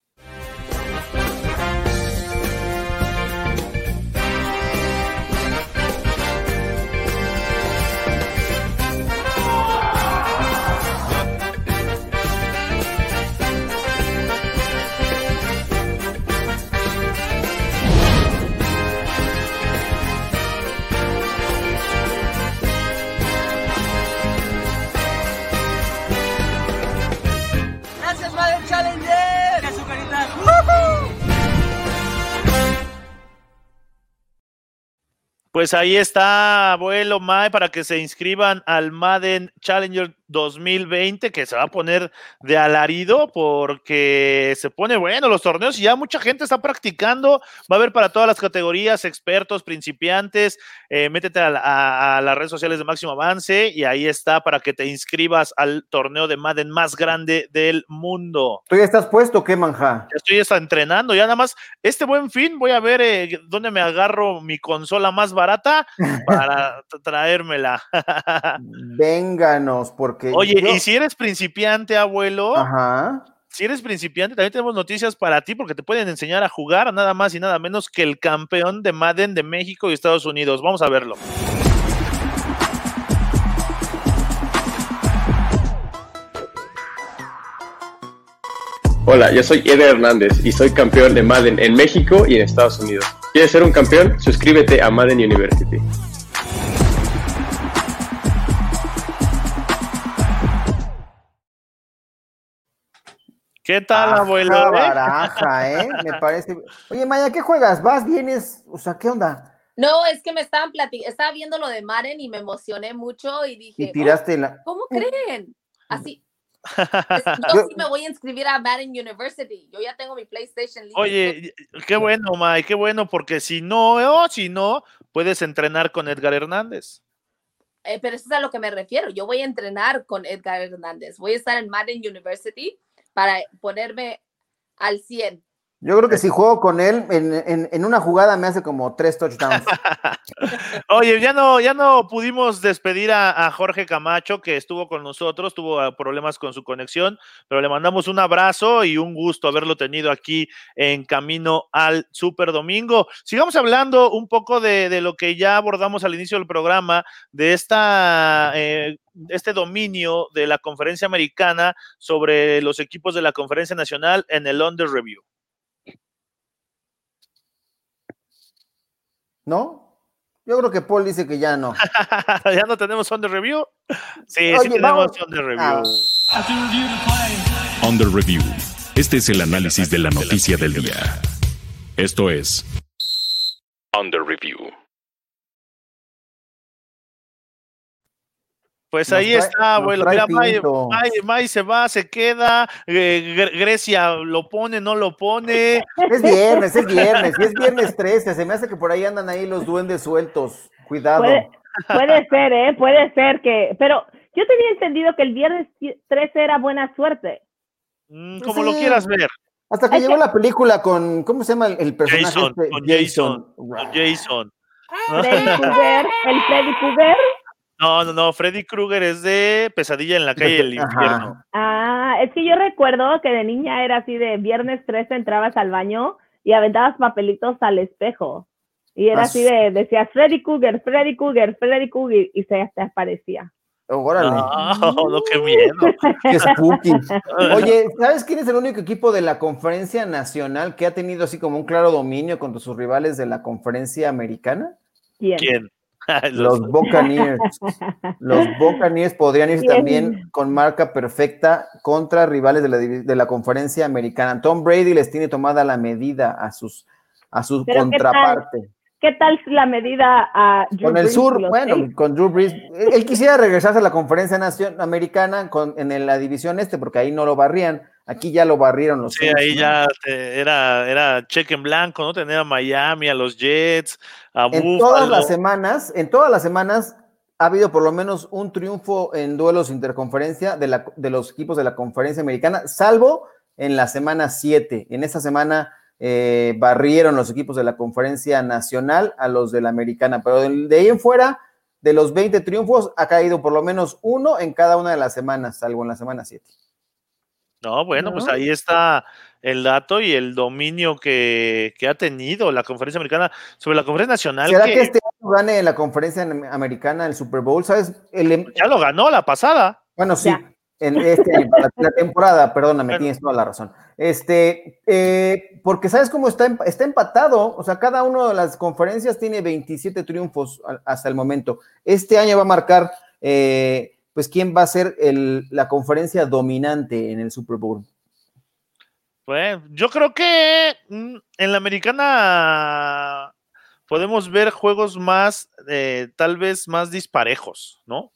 Pues ahí está, abuelo Mae, para que se inscriban al Madden Challenger 2020, que se va a poner de alarido porque se pone bueno los torneos y ya mucha gente está practicando. Va a haber para todas las categorías, expertos, principiantes. Eh, métete a, a- a las redes sociales de Máximo Avance y ahí está para que te inscribas al torneo de Madden más grande del mundo. ¿Tú ya estás puesto qué, manja? Ya estoy hasta entrenando, ya nada más este buen fin voy a ver eh, dónde me agarro mi consola más barata para tra- traérmela. Vénganos, porque. Oye, yo- y si eres principiante, abuelo, Ajá. si eres principiante, también tenemos noticias para ti porque te pueden enseñar a jugar nada más y nada menos que el campeón de Madden de México y Estados Unidos. Vamos a verlo. Hola, yo soy Eder Hernández y soy campeón de Madden en México y en Estados Unidos. ¿Quieres ser un campeón? Suscríbete a Madden University. ¿Qué tal, abuelo? Ajá, eh? baraja, ¿eh? Me parece. Oye, Maya, ¿qué juegas? ¿Vas, vienes? O sea, ¿qué onda? No, es que me estaban platicando, estaba viendo lo de Maren y me emocioné mucho y dije, Y tiraste la. "Oh, ¿cómo creen? Así. yo sí me voy a inscribir a Madden University. Yo ya tengo mi PlayStation listo. Oye, qué bueno, Mike, qué bueno, porque si no, o si no, puedes entrenar con Edgar Hernández. Eh, pero eso es a lo que me refiero. Yo voy a entrenar con Edgar Hernández. Voy a estar en Madden University para ponerme al 100. Yo creo que si juego con él, en, en- en una jugada me hace como tres touchdowns. Oye, ya no, ya no pudimos despedir a, a Jorge Camacho, que estuvo con nosotros, tuvo ah, problemas con su conexión, pero le mandamos un abrazo y un gusto haberlo tenido aquí en camino al Super Domingo. Sigamos hablando un poco de, de lo que ya abordamos al inicio del programa, de esta, eh, este dominio de la conferencia americana sobre los equipos de la conferencia nacional en el Under Review. ¿No? Yo creo que Paul dice que ya no. ¿Ya no tenemos Under Review? Sí, sí tenemos vamos- Under Review. Ah, On the Review. Este es el análisis de la noticia del día. Esto es On the Review. Pues Nos ahí trae- está, abuelo. Mira, May. May- May se va, se queda. eh, Gre- Grecia lo pone, no lo pone. Es viernes, es viernes. Y es viernes 13. Se me hace que por ahí andan ahí los duendes sueltos. Cuidado. Puede, puede ser, ¿eh? Puede ser que. Pero yo tenía entendido que el viernes 13 era buena suerte. Mm, Pues como lo quieras ver. Hasta que llegó que- la película con. ¿Cómo se llama el, personaje? Jason, este? con Jason, con Jason. Freddy Krueger, el Freddy Krueger. No, no, no. Freddy Krueger es de Pesadilla en la calle del Ajá. infierno. Ah, es que yo recuerdo que de niña era así de viernes 13 entrabas al baño y aventabas papelitos al espejo. Y era Ah, así de, decías Freddy Krueger, Freddy Krueger, Freddy Krueger y se te aparecía. Órale. No, no, qué miedo. Qué spooky. Oye, ¿sabes quién es el único equipo de la conferencia nacional que ha tenido así como un claro dominio contra sus rivales de la conferencia americana? ¿Quién? ¿Quién? Los Buccaneers. Los Buccaneers podrían ir también con marca perfecta contra rivales de la, de la conferencia americana. Tom Brady les tiene tomada la medida a sus a su Pero, ¿qué tal? contraparte. ¿Qué tal la medida a Drew Con el Brees sur, bueno, con Drew Brees. Él, él quisiera regresarse a la conferencia nacion- americana con, en la división este, porque ahí no lo barrían. Aquí ya lo barrieron los Sí, ahí ¿no? ya te- era, era cheque en blanco, ¿no? Tener a Miami, a los Jets, a En todas las semanas, en todas las semanas ha habido por lo menos un triunfo en duelos interconferencia de, la- de los equipos de la conferencia americana, salvo en la semana 7. En esa semana eh, barrieron los equipos de la conferencia nacional a los de la americana, pero de, de ahí en fuera, de los 20 triunfos, ha caído por lo menos uno en cada una de las semanas, salvo en la semana 7. No, bueno, pues ahí está el dato y el dominio que, que ha tenido la conferencia americana sobre la conferencia nacional. ¿Será que que este año gane en la conferencia americana el Super Bowl? ¿Sabes? El, em, ya lo ganó la pasada. Bueno, sí, Ya. en este la, la temporada, perdóname, Bueno. tienes toda la razón. Este, eh, porque sabes cómo está, em- está empatado, o sea, cada una de las conferencias tiene 27 triunfos a- hasta el momento. Este año va a marcar, eh, pues, quién va a ser el- la conferencia dominante en el Super Bowl. Bueno, yo creo que mm, en la americana podemos ver juegos más, eh, tal vez más disparejos, ¿no?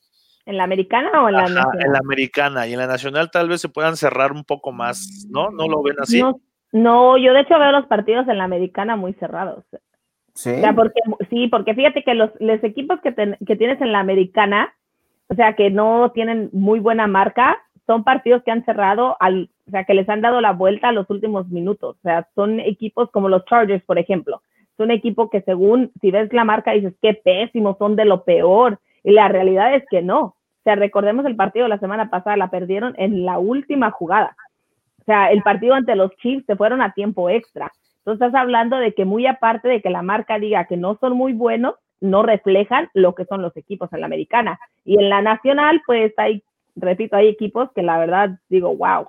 ¿En la americana o en la Ajá, nacional? en la americana y en la nacional tal vez se puedan cerrar un poco más, ¿no? ¿No lo ven así? No, no, yo de hecho veo los partidos en la americana muy cerrados. Sí. O sea, porque, sí, porque fíjate que los, los equipos que, ten- que tienes en la americana, o sea, que no tienen muy buena marca, son partidos que han cerrado, al, o sea, que les han dado la vuelta a los últimos minutos. O sea, son equipos como los Chargers, por ejemplo. Es un equipo que según, si ves la marca, dices, qué pésimos, son de lo peor. Y la realidad es que no. O sea, recordemos el partido de la semana pasada, la perdieron en la última jugada. sea, el partido ante los Chiefs se fueron a tiempo extra. Entonces estás hablando de que muy aparte de que la marca diga que no son muy buenos, no reflejan lo que son los equipos en la americana. Y en la nacional, pues hay, repito, hay equipos que la verdad digo, wow.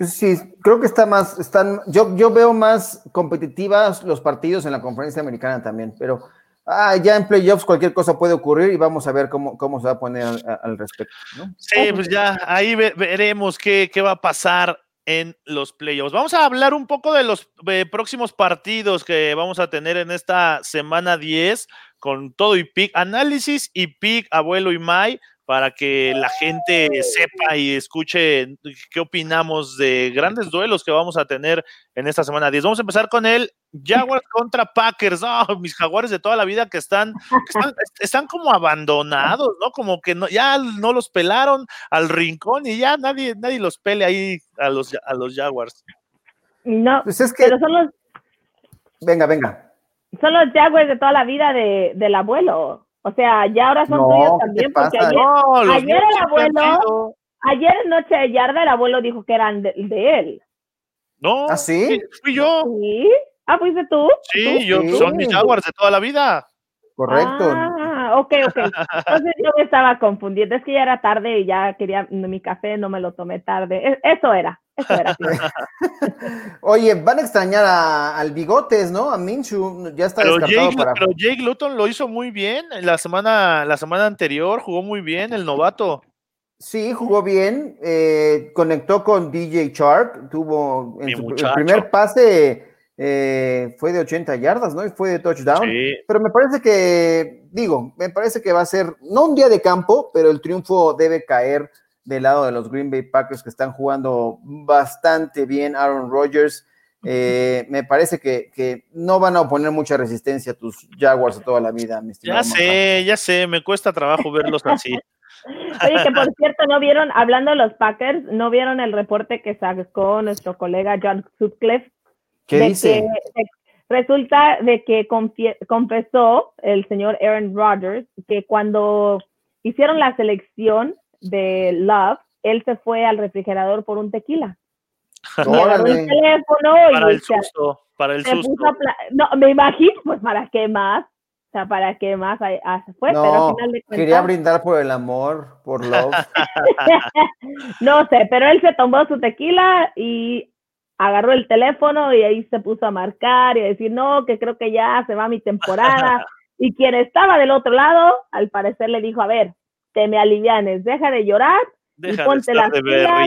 Sí, creo que está más, están, yo, yo veo más competitivas los partidos en la conferencia americana también, pero ah, ya en playoffs cualquier cosa puede ocurrir y vamos a ver cómo, cómo se va a poner al, al respecto. ¿no? Sí, pues ya ahí ve- veremos qué, qué va a pasar en los playoffs. Vamos a hablar un poco de los eh, próximos partidos que vamos a tener en esta semana 10 con todo y pick, análisis y pick, abuelo y Mai, para que la gente sepa y escuche qué opinamos de grandes duelos que vamos a tener en esta semana 10. Vamos a empezar con el Jaguars contra Packers. Ah, mis jaguares de toda la vida que están, que están, están como abandonados, ¿no? Como que no, ya no los pelaron al rincón y ya nadie, nadie los pele ahí a los, a los Jaguars. No, Pues es que, pero son los, venga, venga. son los Jaguars de toda la vida de, del abuelo. O sea, ya ahora son No, tuyos ¿qué también, porque ayer, No, ayer el abuelo- sido- ayer en Noche de Yarda el abuelo dijo que eran de, de él. No, ¿Ah, sí? Fui yo. ¿Sí? Ah, ¿fuiste tú? Sí, yo, Sí. son mis Jaguars de toda la vida. Correcto. Ah, ok, ok. Entonces yo me estaba confundiendo. Es que ya era tarde y ya quería mi café, no me lo tomé tarde. Eso era, eso era. sí. Oye, van a extrañar a- al Bigotes, ¿no? A Minshew, ya está Pero descartado Jake, para... pero Jake Luton lo hizo muy bien la semana, la semana anterior, jugó muy bien el novato. Sí, jugó bien, eh, conectó con DJ Shark, tuvo en su- el primer pase eh, fue de 80 yardas, ¿no? Y fue de touchdown. Sí. Pero me parece que, digo, me parece que va a ser, no un día de campo, pero el triunfo debe caer del lado de los Green Bay Packers que están jugando bastante bien. Aaron Rodgers, eh, me parece que, que no van a oponer mucha resistencia a tus Jaguars de toda la vida, mi Ya sé, ya sé, me cuesta trabajo verlos así. Oye, que por cierto, ¿no vieron, hablando de los Packers, no vieron el reporte que sacó nuestro colega John Sutcliffe? ¿Qué de dice? que- de- resulta de que confie- confesó el señor Aaron Rodgers que cuando hicieron la selección de Love, él se fue al refrigerador por un tequila. Y agarró el Órale. teléfono Para y el se, susto, para el susto. No, me imagino, pues para qué más. O sea, para qué más ah, se fue, pero al No, final de cuentas. quería brindar por el amor, por love. No sé, pero él se tomó su tequila y agarró el teléfono y ahí se puso a marcar y a decir, no, que creo que ya se va mi temporada. y quien estaba del otro lado, al parecer le dijo, a ver, te me alivianes, deja de llorar Deja de ponte estar las de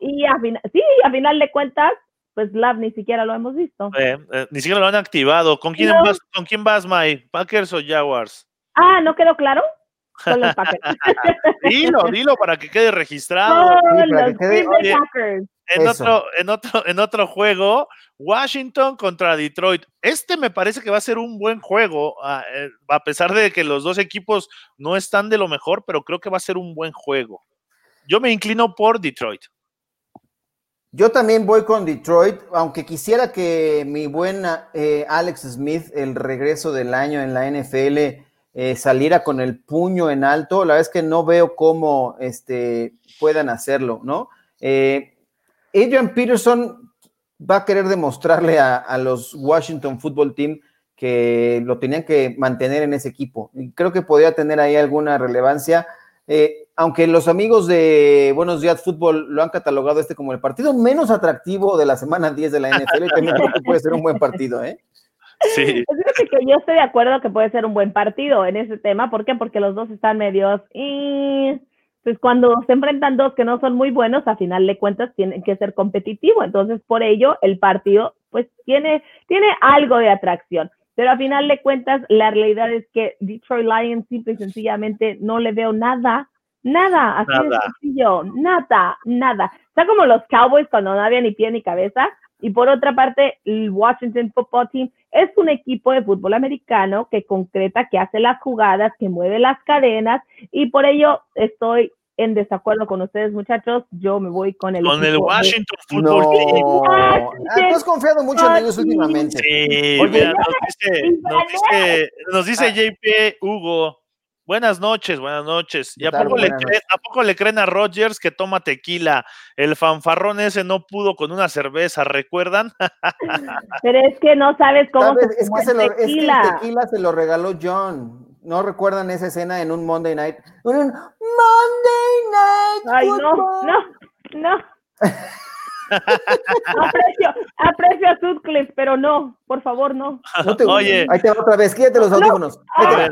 y a final, sí, a final de cuentas, pues Love ni siquiera lo hemos visto. Eh, eh, ni siquiera lo han activado. ¿Con quién No. vas, con quién vas, Mike? ¿Packers o Jaguars? Ah, ¿no quedó claro? Con los Packers. Dilo, dilo para que quede registrado. Con Sí, que quede- Oye, Packers. En Eso. otro, en otro, en otro juego, Washington contra Detroit. Este me parece que va a ser un buen juego, a, eh, a pesar de que los dos equipos no están de lo mejor, pero creo que va a ser un buen juego. Yo me inclino por Detroit. Yo también voy con Detroit, aunque quisiera que mi buen eh, Alex Smith, el regreso del año en la NFL, eh, saliera con el puño en alto. La verdad es que no veo cómo este, puedan hacerlo, ¿no? Eh, Adrian Peterson va a querer demostrarle a, a los Washington Football Team que lo tenían que mantener en ese equipo. Y creo que podría tener ahí alguna relevancia. Eh, aunque los amigos de Buenos Días Fútbol lo han catalogado este como el partido menos atractivo de la semana 10 de la NFL, también creo que puede ser un buen partido, ¿eh? Sí. Pues que yo estoy de acuerdo que puede ser un buen partido en ese tema. ¿Por qué? Porque los dos están medios. y pues cuando se enfrentan dos que no son muy buenos, a final de cuentas tienen que ser competitivo. Entonces, por ello, el partido, pues, tiene, tiene algo de atracción. Pero a final de cuentas, la realidad es que Detroit Lions simple y sencillamente no le veo nada, nada, así de sencillo, nada, nada. Está como los Cowboys cuando no había ni pie ni cabeza. Y por otra parte, el Washington Football Team es un equipo de fútbol americano que concreta, que hace las jugadas, que mueve las cadenas y por ello estoy en desacuerdo con ustedes, muchos. Yo me voy con el Con el de- Washington Football Team. No. Ah, tú has confiado mucho en ellos Ah, últimamente. Sí, Oye, mira, nos dice, nos dice, nos dice Ah. JP Hugo. Buenas noches, buenas noches. ¿Y ¿Qué a poco, le creen, a poco le creen a Rogers que toma tequila? El fanfarrón ese no pudo con una cerveza, ¿recuerdan? Pero es que no sabes cómo ¿Sabes? se Es que, se el lo, es que el tequila. tequila se lo regaló John. ¿No recuerdan esa escena en un Monday Night? Un un Monday Night. Ay, no, Football. no, no. aprecio, aprecio a Sutcliffe, pero no, por favor, no. No te- Oye. Ahí te va otra vez, quítate los No. audífonos. Ah.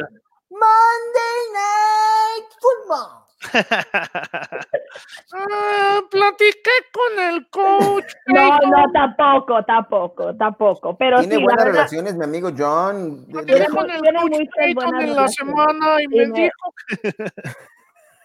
Monday Night Football. Ah, platiqué con el coach. No, no, tampoco, tampoco, tampoco. Pero Tiene sí, buenas verdad, relaciones, mi amigo John. Muy- con el coach en la semana y me dijo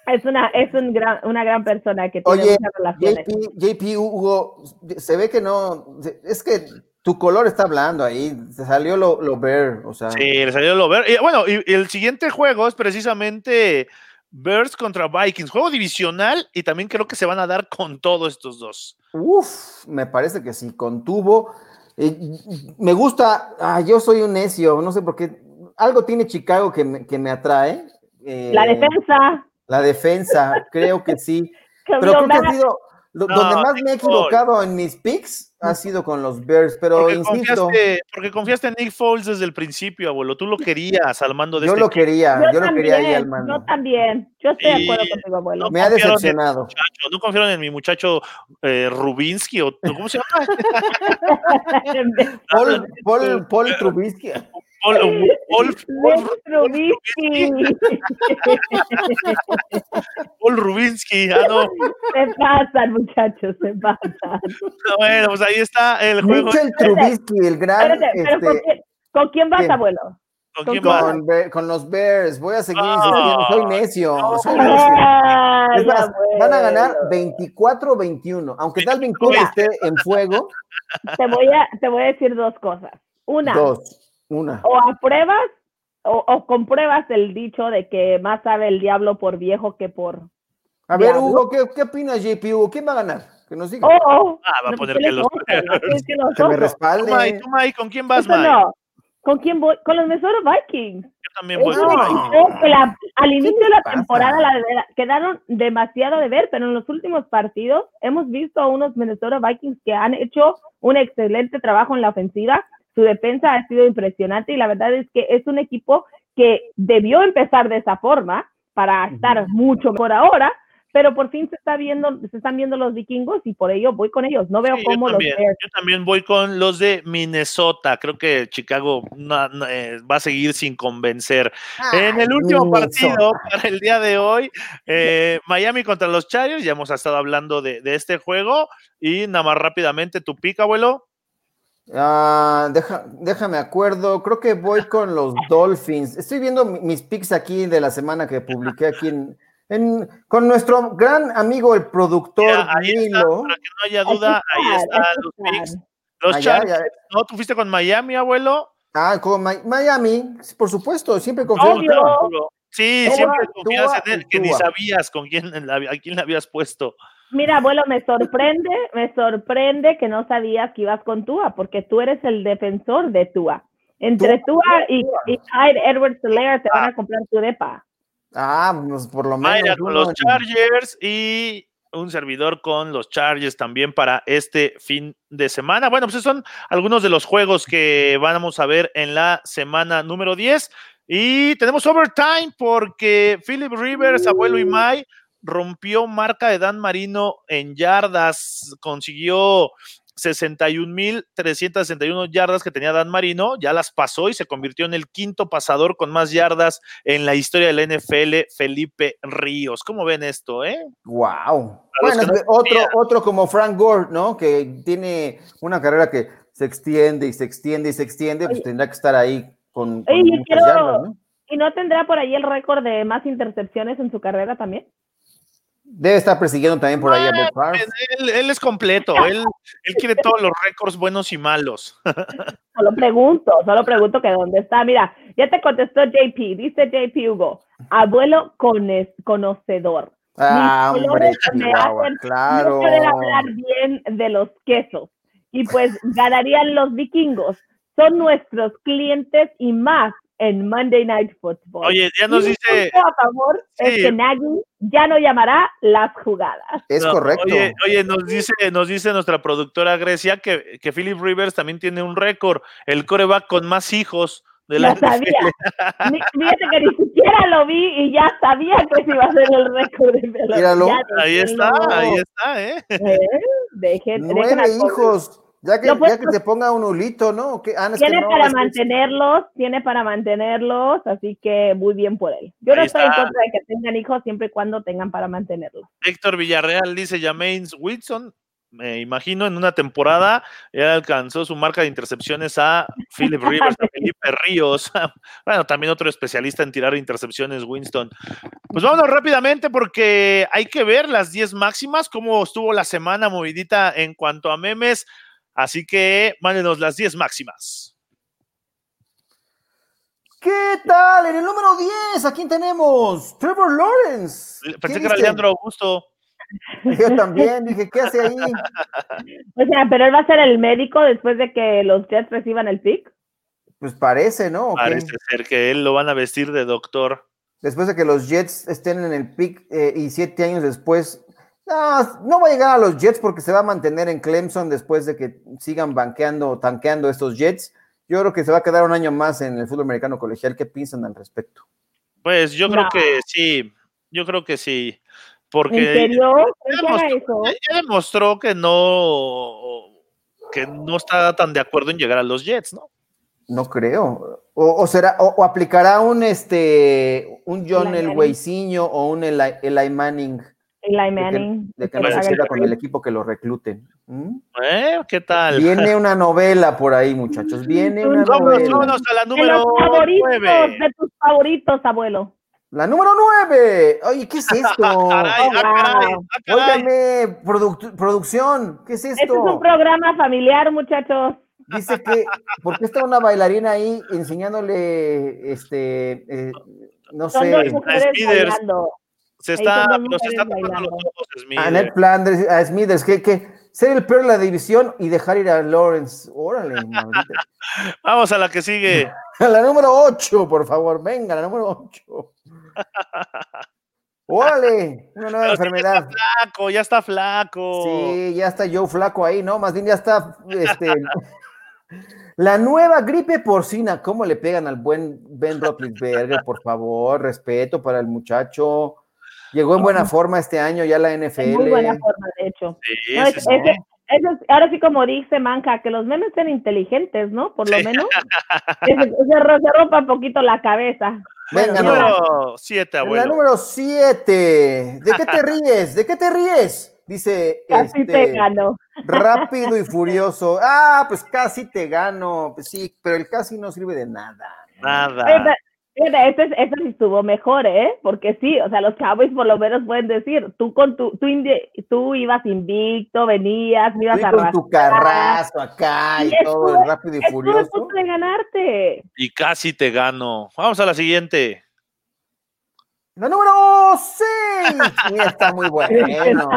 es una, es un gran, una gran persona que tiene Oye, muchas relaciones. JP, JP Hugo, se ve que no, es que tu color está hablando ahí, se salió lo, lo ver, o sea, Sí, le salió lo ver. Y bueno, y, y el siguiente juego es precisamente Bears contra Vikings, juego divisional y también creo que se van a dar con todos estos dos. uff, me parece que sí, contuvo. Eh, me gusta, ah, yo soy un necio, no sé por qué, algo tiene Chicago que me, que me atrae. eh, La defensa. La defensa, creo que sí. Pero creo que ha sido, lo- No, donde más me he equivocado en mis picks ha sido con los Bears, pero Porque insisto, confiaste, porque confiaste en Nick Foles desde el principio, abuelo. Tú lo querías al mando de yo este lo quería, yo, yo, lo quería ahí al mando. yo también. Yo estoy de acuerdo contigo, abuelo. no Me ha decepcionado. muchacho, no confiaron en mi muchacho eh, Rubinsky o ¿cómo se llama? Paul, Paul, Paul Trubisky. Paul Rubinsky. Ah, no. Se pasan, muchachos, se pasan. Bueno, pues ahí está el juego. Mitchell Trubisky, el gran, Espérate, pero ¿con este, quién, con quién vas, abuelo? ¿Con con quién cuál? va? con, Be- con los Bears. Voy a seguir Ah, insistiendo, soy necio. no. soy necio. Ay, Es más, van a ganar abuelo. 24-21. Aunque Cook Mira. esté en fuego, Te voy, a, te voy a decir dos cosas. Una, dos, una. o apruebas o, o compruebas el dicho de que más sabe el diablo por viejo que por... A ver, Diablo. Hugo, ¿qué, qué opinas, JP Hugo? ¿Quién va a ganar? Que nos diga. Oh, oh. Ah, va a No, poner pues, que ¿qué los pues, que me respalde. Tú, Mike, ¿con quién vas, Mike? no. ¿Con quién voy? Con los Minnesota Vikings. Yo también voy no. Que la- al inicio de la pasa? temporada la vera- quedaron demasiado de ver, pero en los últimos partidos hemos visto a unos Minnesota Vikings que han hecho un excelente trabajo en la ofensiva. Su defensa ha sido impresionante y la verdad es que es un equipo que debió empezar de esa forma para estar mucho mejor ahora, pero por fin se está viendo, se están viendo los vikingos y por ello voy con ellos. No veo Sí, yo, cómo los también, Bears. yo también voy con los de Minnesota. Creo que Chicago no- no, eh, va a seguir sin convencer. en el último Minnesota. partido para el día de hoy, eh, Miami contra los Chargers. Ya hemos estado hablando de, de este juego. Y nada más rápidamente, tu pica, abuelo. Ah, deja- déjame acuerdo, creo que voy con los Dolphins. Estoy viendo mi- mis picks aquí de la semana que publiqué aquí en, en- con nuestro gran amigo el productor Mira, ahí está, Milo. para que no haya duda, ahí están, los picks. Los Ah, ya, Chargers, ya. ¿no? ¿Tú fuiste con Miami, abuelo? Ah, con Mi- Miami, por supuesto, siempre confío. Tua. Sí, siempre confías en él, que ni sabías con quién, a quién le habías puesto. Mira, abuelo, me sorprende, me sorprende que no sabías que ibas con Tua, porque tú eres el defensor de Tua. Entre Tua y, y Clyde Edwards Lair te van a comprar tu depa. Ah, pues por lo menos. Mayra con los Chargers y un servidor con los Chargers también para este fin de semana. Bueno, pues esos son algunos de los juegos que vamos a ver en la semana número 10. Y tenemos overtime porque Philip Rivers, abuelo y Mai, rompió marca de Dan Marino en yardas, consiguió 61.361 yardas que tenía Dan Marino, ya las pasó y se convirtió en el quinto pasador con más yardas en la historia del NFL, Felipe Ríos. ¿Cómo ven esto, eh? Wow. Bueno, no otro, otro como Frank Gore, ¿no? Que tiene una carrera que se extiende y se extiende y se extiende, pues Oye. tendrá que estar ahí con, con Oye, yo muchas quiero- yardas, ¿no? ¿Y no tendrá por ahí el récord de más intercepciones en su carrera también? Debe estar persiguiendo también por ahí a Brett Favre. Él, él es completo, él, él quiere todos los récords buenos y malos. Solo pregunto, solo pregunto que dónde está. Mira, ya te contestó JP, dice JP Hugo, abuelo cones- conocedor. Ah, Mis hombre, me hacen claro. No poder hablar bien de los quesos. Y pues ganarían los vikingos. Son nuestros clientes y más en Monday Night Football. Oye, ya nos Mi dice. punto a favor es que Nagy ya no llamará las jugadas. Es No, correcto. Oye, oye, nos dice, nos dice nuestra productora Grecia que, que Philip Rivers también tiene un récord, el coreback con más hijos de la Lo sabía. Fíjate que ni siquiera lo vi y ya sabía que se iba a ser el récord de. Míralo. Ahí está, ahí está, ¿eh? Eh, Dejen, Nueve hijos. Ya que, ya que se ponga un hulito, ¿no? ¿Qué? Ah, que Tiene no, para es que- mantenerlos, tiene para mantenerlos, así que muy bien por él. Yo no estoy en contra de que tengan hijos siempre y cuando tengan para mantenerlos. Héctor Villarreal dice Jameis Wilson, me imagino en una temporada ya alcanzó su marca de intercepciones a Philip Rivers, a Felipe Ríos. Bueno, también otro especialista en tirar intercepciones, Winston. Pues vámonos rápidamente porque hay que ver las 10 máximas, cómo estuvo la semana movidita en cuanto a memes. Así que mándenos las 10 máximas. ¿Qué tal? En el número 10, ¿a quién tenemos? Trevor Lawrence. Pensé ¿Qué que era? Leandro Augusto. Yo también, dije, ¿qué hace ahí? O sea, pero él va a ser el médico después de que los Jets reciban el pick. Pues parece, ¿no? Parece ser que él lo van a vestir de doctor. Después de que los Jets estén en el pick eh, y siete años después. No, no va a llegar a los Jets porque se va a mantener en Clemson después de que sigan banqueando, tanqueando estos Jets. Yo creo que se va a quedar un año más en el fútbol americano colegial. ¿Qué piensan al respecto? Pues yo creo que sí, yo creo que sí. ¿En Porque serio? ya ¿Creen que haga demostró, ya- que no que no está tan de acuerdo en llegar a los Jets, ¿no? No creo. O, o será, o, o aplicará un este un John o un Eli, Eli Manning Eli de que, de no se queda con el equipo que lo recluten. ¿Mm? ¿Eh? ¿Qué tal? Viene una novela por ahí, muchachos. Viene una Vámonos, novela. vámonos a la De número los favoritos, 9. de tus favoritos, abuelo. La número nueve. Oye, ¿qué es esto? Caray, Oh, ah, caray, wow. ah, caray. Óigame, produc- producción, ¿qué es Este es un esto? programa familiar, muchachos. Dice que, ¿por qué está una bailarina ahí enseñándole, este, eh, no Son dos sé, mujeres bailando. Se está, nos está tapando los ojos, a Smith. Ned Flanders, a Smithers, que, que ser el peor de la división y dejar ir a Lawrence? Órale. Vamos a la que sigue. A la número 8, por favor, venga, la número 8. Órale, una nueva Pero sí, enfermedad. Flaco, ya está flaco. Sí, ya está Joe Flaco ahí, ¿no? Más bien ya está este, la nueva gripe porcina. ¿Cómo le pegan al buen Ben Roethlisberger? Por favor, respeto para el muchacho. Llegó en buena forma este año ya la En NFL. muy buena forma, de hecho. Sí, No, sí, es- sí. ese- eso es- ahora sí, como dice Manca, que los memes sean inteligentes, ¿no? Por lo Sí. menos. Se, se ro- se rompa un poquito la cabeza. Venga. Número 7, En la abuelo. número 7. ¿De qué te ríes? ¿De qué te ríes? Dice Casi te este, ganó. rápido y furioso. Ah, pues casi te gano. Pues sí, pero el casi no sirve de nada. Nada. Pero- Este, este sí estuvo mejor, ¿eh? Porque sí, o sea, los Cowboys por lo menos pueden decir, tú con tu, tú, indi- tú ibas invicto, venías, me ibas a con tu carrazo acá y Y todo estuvo- el rápido y estuvo a furioso. punto de ganarte. Y casi te gano. Vamos a la siguiente. La número 6. Mira, está muy bueno.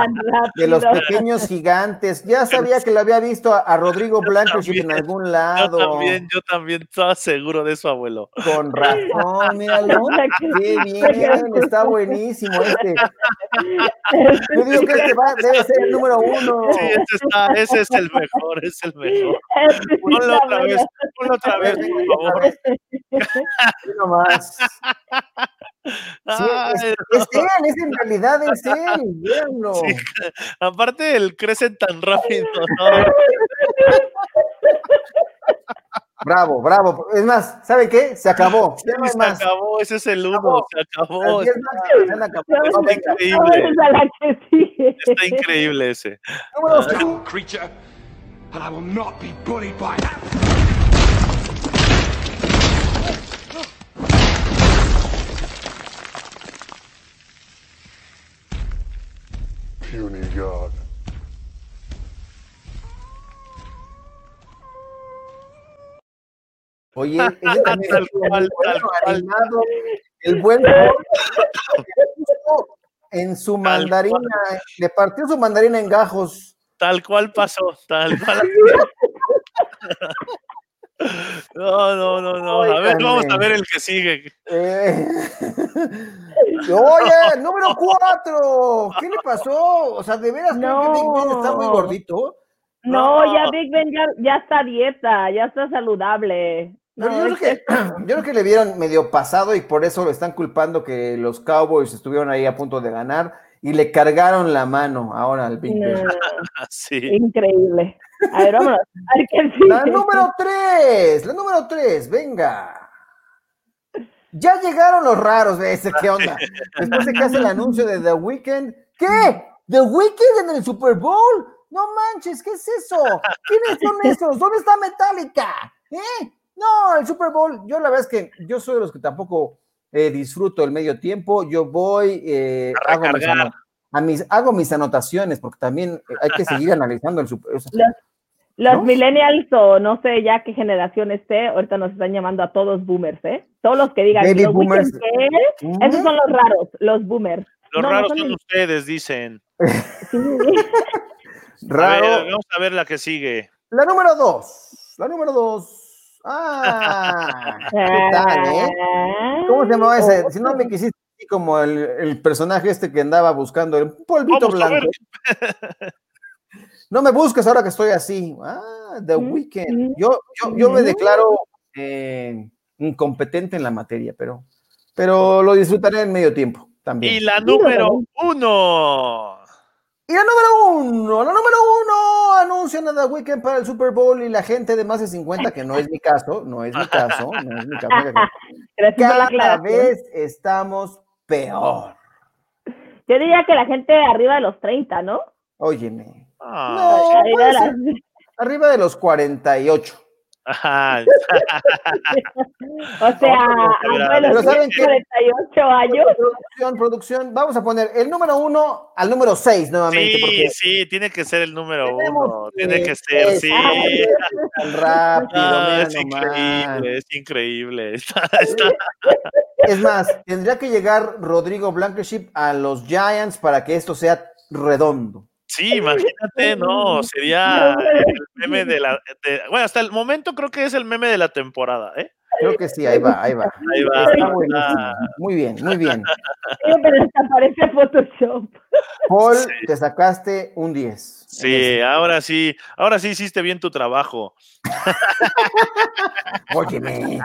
De los pequeños gigantes. Ya sabía que lo había visto a, a Rodrigo Blankenship en algún Yo lado. también, yo también estaba seguro de eso, abuelo. Con razón, míralo. Qué bien, está buenísimo este. Yo digo que este va, debe ser el número uno. Sí, ese, está, ese es el mejor, es el mejor. Este Ponlo otra vez, ponlo otra vez, por favor. Uno más. Sí, Ay, es, es él, es en realidad es él. Véanlo. Sí. Aparte, el crecen tan rápido, ¿no? Bravo, bravo. Es más, ¿sabe qué? Se acabó. Ya no Se más. acabó, ese es el uno, se acabó. Se. Está increíble, está increíble ese. número Puny God. Oye, ese también Tal estuvo cual, muy bueno, tal cual. animado, el buen en su mandarina, le partió su mandarina en gajos. Tal cual pasó, tal cual. No, no, no, no. A ver, vamos a ver el que sigue. Eh, Oye, número cuatro. ¿Qué le pasó? O sea, ¿de veras creen que Big Ben está muy No. gordito? No, No. ya Big Ben ya, ya está a dieta, ya está saludable. No, yo, creo que, yo creo que le vieron medio pasado y por eso lo están culpando que los Cowboys estuvieron ahí a punto de ganar y le cargaron la mano ahora al Big Ben. No, Sí. increíble. A ver, vámonos. A ver quién sigue. La número tres, la número tres, venga. Ya llegaron los raros, ¿ves? ¿Qué onda? Después de que hace el anuncio de The Weeknd. ¿Qué? ¿The Weeknd en el Super Bowl? No manches, ¿qué es eso? ¿Quiénes son esos? ¿Dónde está Metallica? ¿Eh? No, el Super Bowl. Yo la verdad es que yo soy de los que tampoco eh, disfruto el medio tiempo. Yo voy, eh, A hago, mis, recargar. ano- a mis- hago mis anotaciones porque también hay que seguir analizando el Super sea, Los, millennials o no sé ya qué generación esté, ahorita nos están llamando a todos boomers, ¿eh? Todos los que digan, Baby ¿los boomers. Esos son los raros, los boomers. Los No, no raros son ustedes, dicen. Sí. A raro. ver, vamos a ver la que sigue. La número dos. La número dos. Ah, ¿qué tal, eh? ¿Cómo se llamaba ese? Si no me quisiste así como el, el personaje este que andaba buscando el polvito Vamos blanco. No me busques ahora que estoy así. Ah, The Mm, Weeknd. mm, Yo, yo, yo me mm. declaro eh, incompetente en la materia, pero, pero lo disfrutaré en medio tiempo también. Y la número uno. Y la número uno, la número uno, anuncian a The Weeknd para el Super Bowl y la gente de más de 50, que no es mi caso, no es mi caso, no es mi caso. Cada vez estamos peor. Yo diría que la gente arriba de los 30, ¿no? Óyeme. Ah, No, arriba, puede de las- ser arriba de los 48. ajá. o sea, Pero ¿saben de qué? 48 años. Producción, producción, vamos a poner el número uno al número 6 nuevamente, Sí, porque sí, tiene que ser el número uno. que- Tiene que ser, es- sí. tan rápido, Ah, mira es increíble, es increíble. Está- está- Es más, tendría que llegar Rodrigo Blankenship a los Giants para que esto sea redondo. Sí, imagínate, no, sería el meme de la. de- bueno, hasta el momento creo que es el meme de la temporada, ¿eh? Creo que sí, ahí va, ahí va. Ahí va. Está va. Muy bien, muy bien. Sí, pero hasta parece Photoshop. Paul, te sacaste un 10. Sí, ahora sí, ahora sí hiciste bien tu trabajo. Óyeme,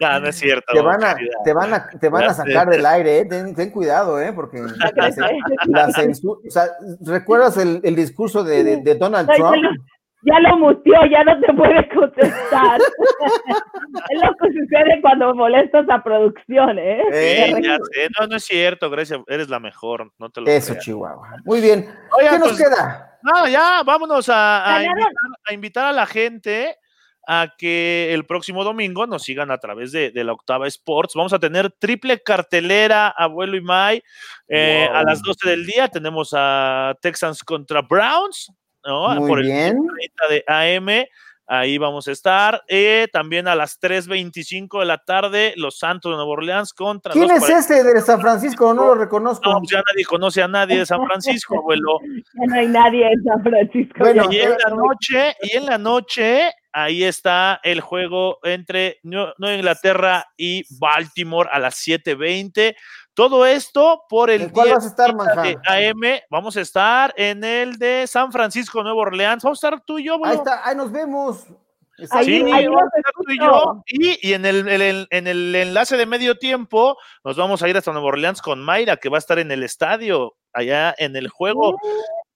No, no es cierto. te van a, te van a, te van a sacar del aire, ¿eh? ten, ten cuidado, ¿eh? porque la, cen- la censura, o sea, ¿recuerdas el, el discurso de, de- de Donald Trump? Ya lo muteó, ya no te puede contestar. es lo que sucede cuando molestas a producción, ¿eh? Sí, Te ya sé. No, no es cierto, Grecia, eres la mejor, no te lo Eso, creas. Chihuahua. Muy bien. Oiga, ¿Qué nos pues, queda? No, ya, vámonos a, a invitar, a invitar a la gente a que el próximo domingo nos sigan a través de, de la Octava Sports. Vamos a tener triple cartelera, abuelo y Mai. Eh, Wow. A las 12 del día tenemos a Texans contra Browns, ¿no? Muy Por el bien. 30 de AM. Ahí vamos a estar. Eh, también a las 3.25 de la tarde, los Santos de Nueva Orleans contra ¿Quién los es ese de San Francisco? No lo reconozco. No, pues ya nadie conoce a nadie de San Francisco, abuelo. Ya no hay nadie en San Francisco. Bueno. Y en la noche, y en la noche, ahí está el juego entre Nue- Nueva Inglaterra y Baltimore a las 7:20. Todo esto por el ¿En cuál 10 vas a estar, de? AM. Vamos a estar en el de San Francisco, Nueva Orleans. Vamos a estar tú y yo, Ahí está, ahí nos vemos. Ahí- Sí, ahí vamos los a estar tú y yo. Y, y en, el, en el- en el enlace de medio tiempo nos vamos a ir hasta Nueva Orleans con Mayra, que va a estar en el estadio, allá en el juego.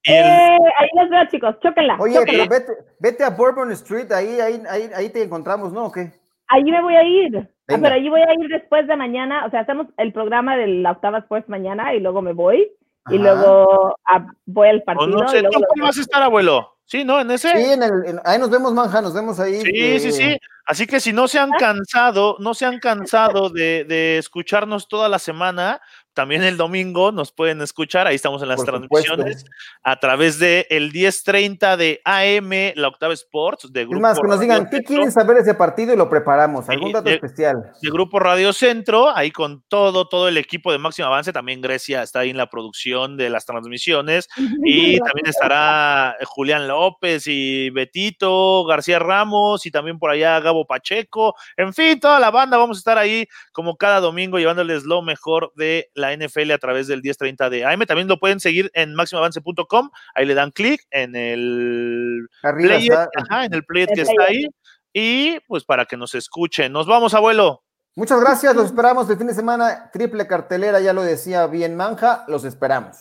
Y el- Eh, ahí los veo, chicos. Chóquenla. Oye, chóquenla. pero vete, vete a Bourbon Street, ahí, ahí, ahí, ahí te encontramos, ¿no? ¿O qué? Ahí me voy a ir. Ah, pero ahí voy a ir después de mañana. O sea, hacemos el programa de la Octava Sports mañana y luego me voy. Y luego ah, voy al o partido. no sé, y luego ¿tú vas a estar, abuelo? Sí, ¿no? ¿En ese? Sí, en el, en- ahí nos vemos, Manja, nos vemos ahí. Sí, eh, sí, sí. Así que si no se han cansado, no se han cansado de, de escucharnos toda la semana, también el domingo nos pueden escuchar, ahí estamos en las Por transmisiones, a través de el 10.30 de AM, la Octava Sports, de Es Grupo más, que nos Radio digan, ¿qué Centro, quieren saber ese partido? Y lo preparamos. ¿Algún dato de- especial? de Grupo Radio Centro, ahí con todo, todo el equipo de Máximo Avance, también Grecia está ahí en la producción de las transmisiones, y también estará Julián López y Betito, García Ramos y también por allá Gabo Pacheco. En fin, toda la banda vamos a estar ahí como cada domingo llevándoles lo mejor de la NFL a través del 1030 de AM. También lo pueden seguir en máximoavance.com. Ahí le dan clic en el Arriba está. ajá, en el player que está ahí. Y pues para que nos escuchen. Nos vamos, abuelo. Muchas gracias, los esperamos el fin de semana. Triple cartelera, ya lo decía bien Manja, los esperamos.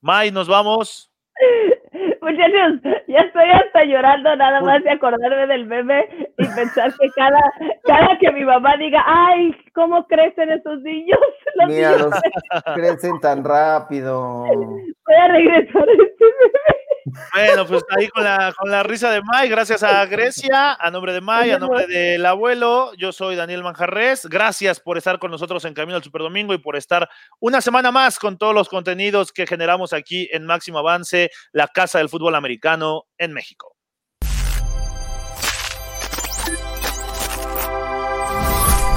May, nos vamos. Muchachos, ya estoy hasta llorando nada más de acordarme del meme y pensar que cada, cada que mi mamá diga, ay, ¿cómo crecen esos niños? Los Mira, niños los crecen tan rápido. voy a regresar a este meme. Bueno, pues ahí con la, con la risa de May, gracias a Grecia, a nombre de May, a nombre del abuelo, yo soy Daniel Manjarres, gracias por estar con nosotros en Camino al Superdomingo y por estar una semana más con todos los contenidos que generamos aquí en Máximo Avance, la Casa del Fútbol Americano en México.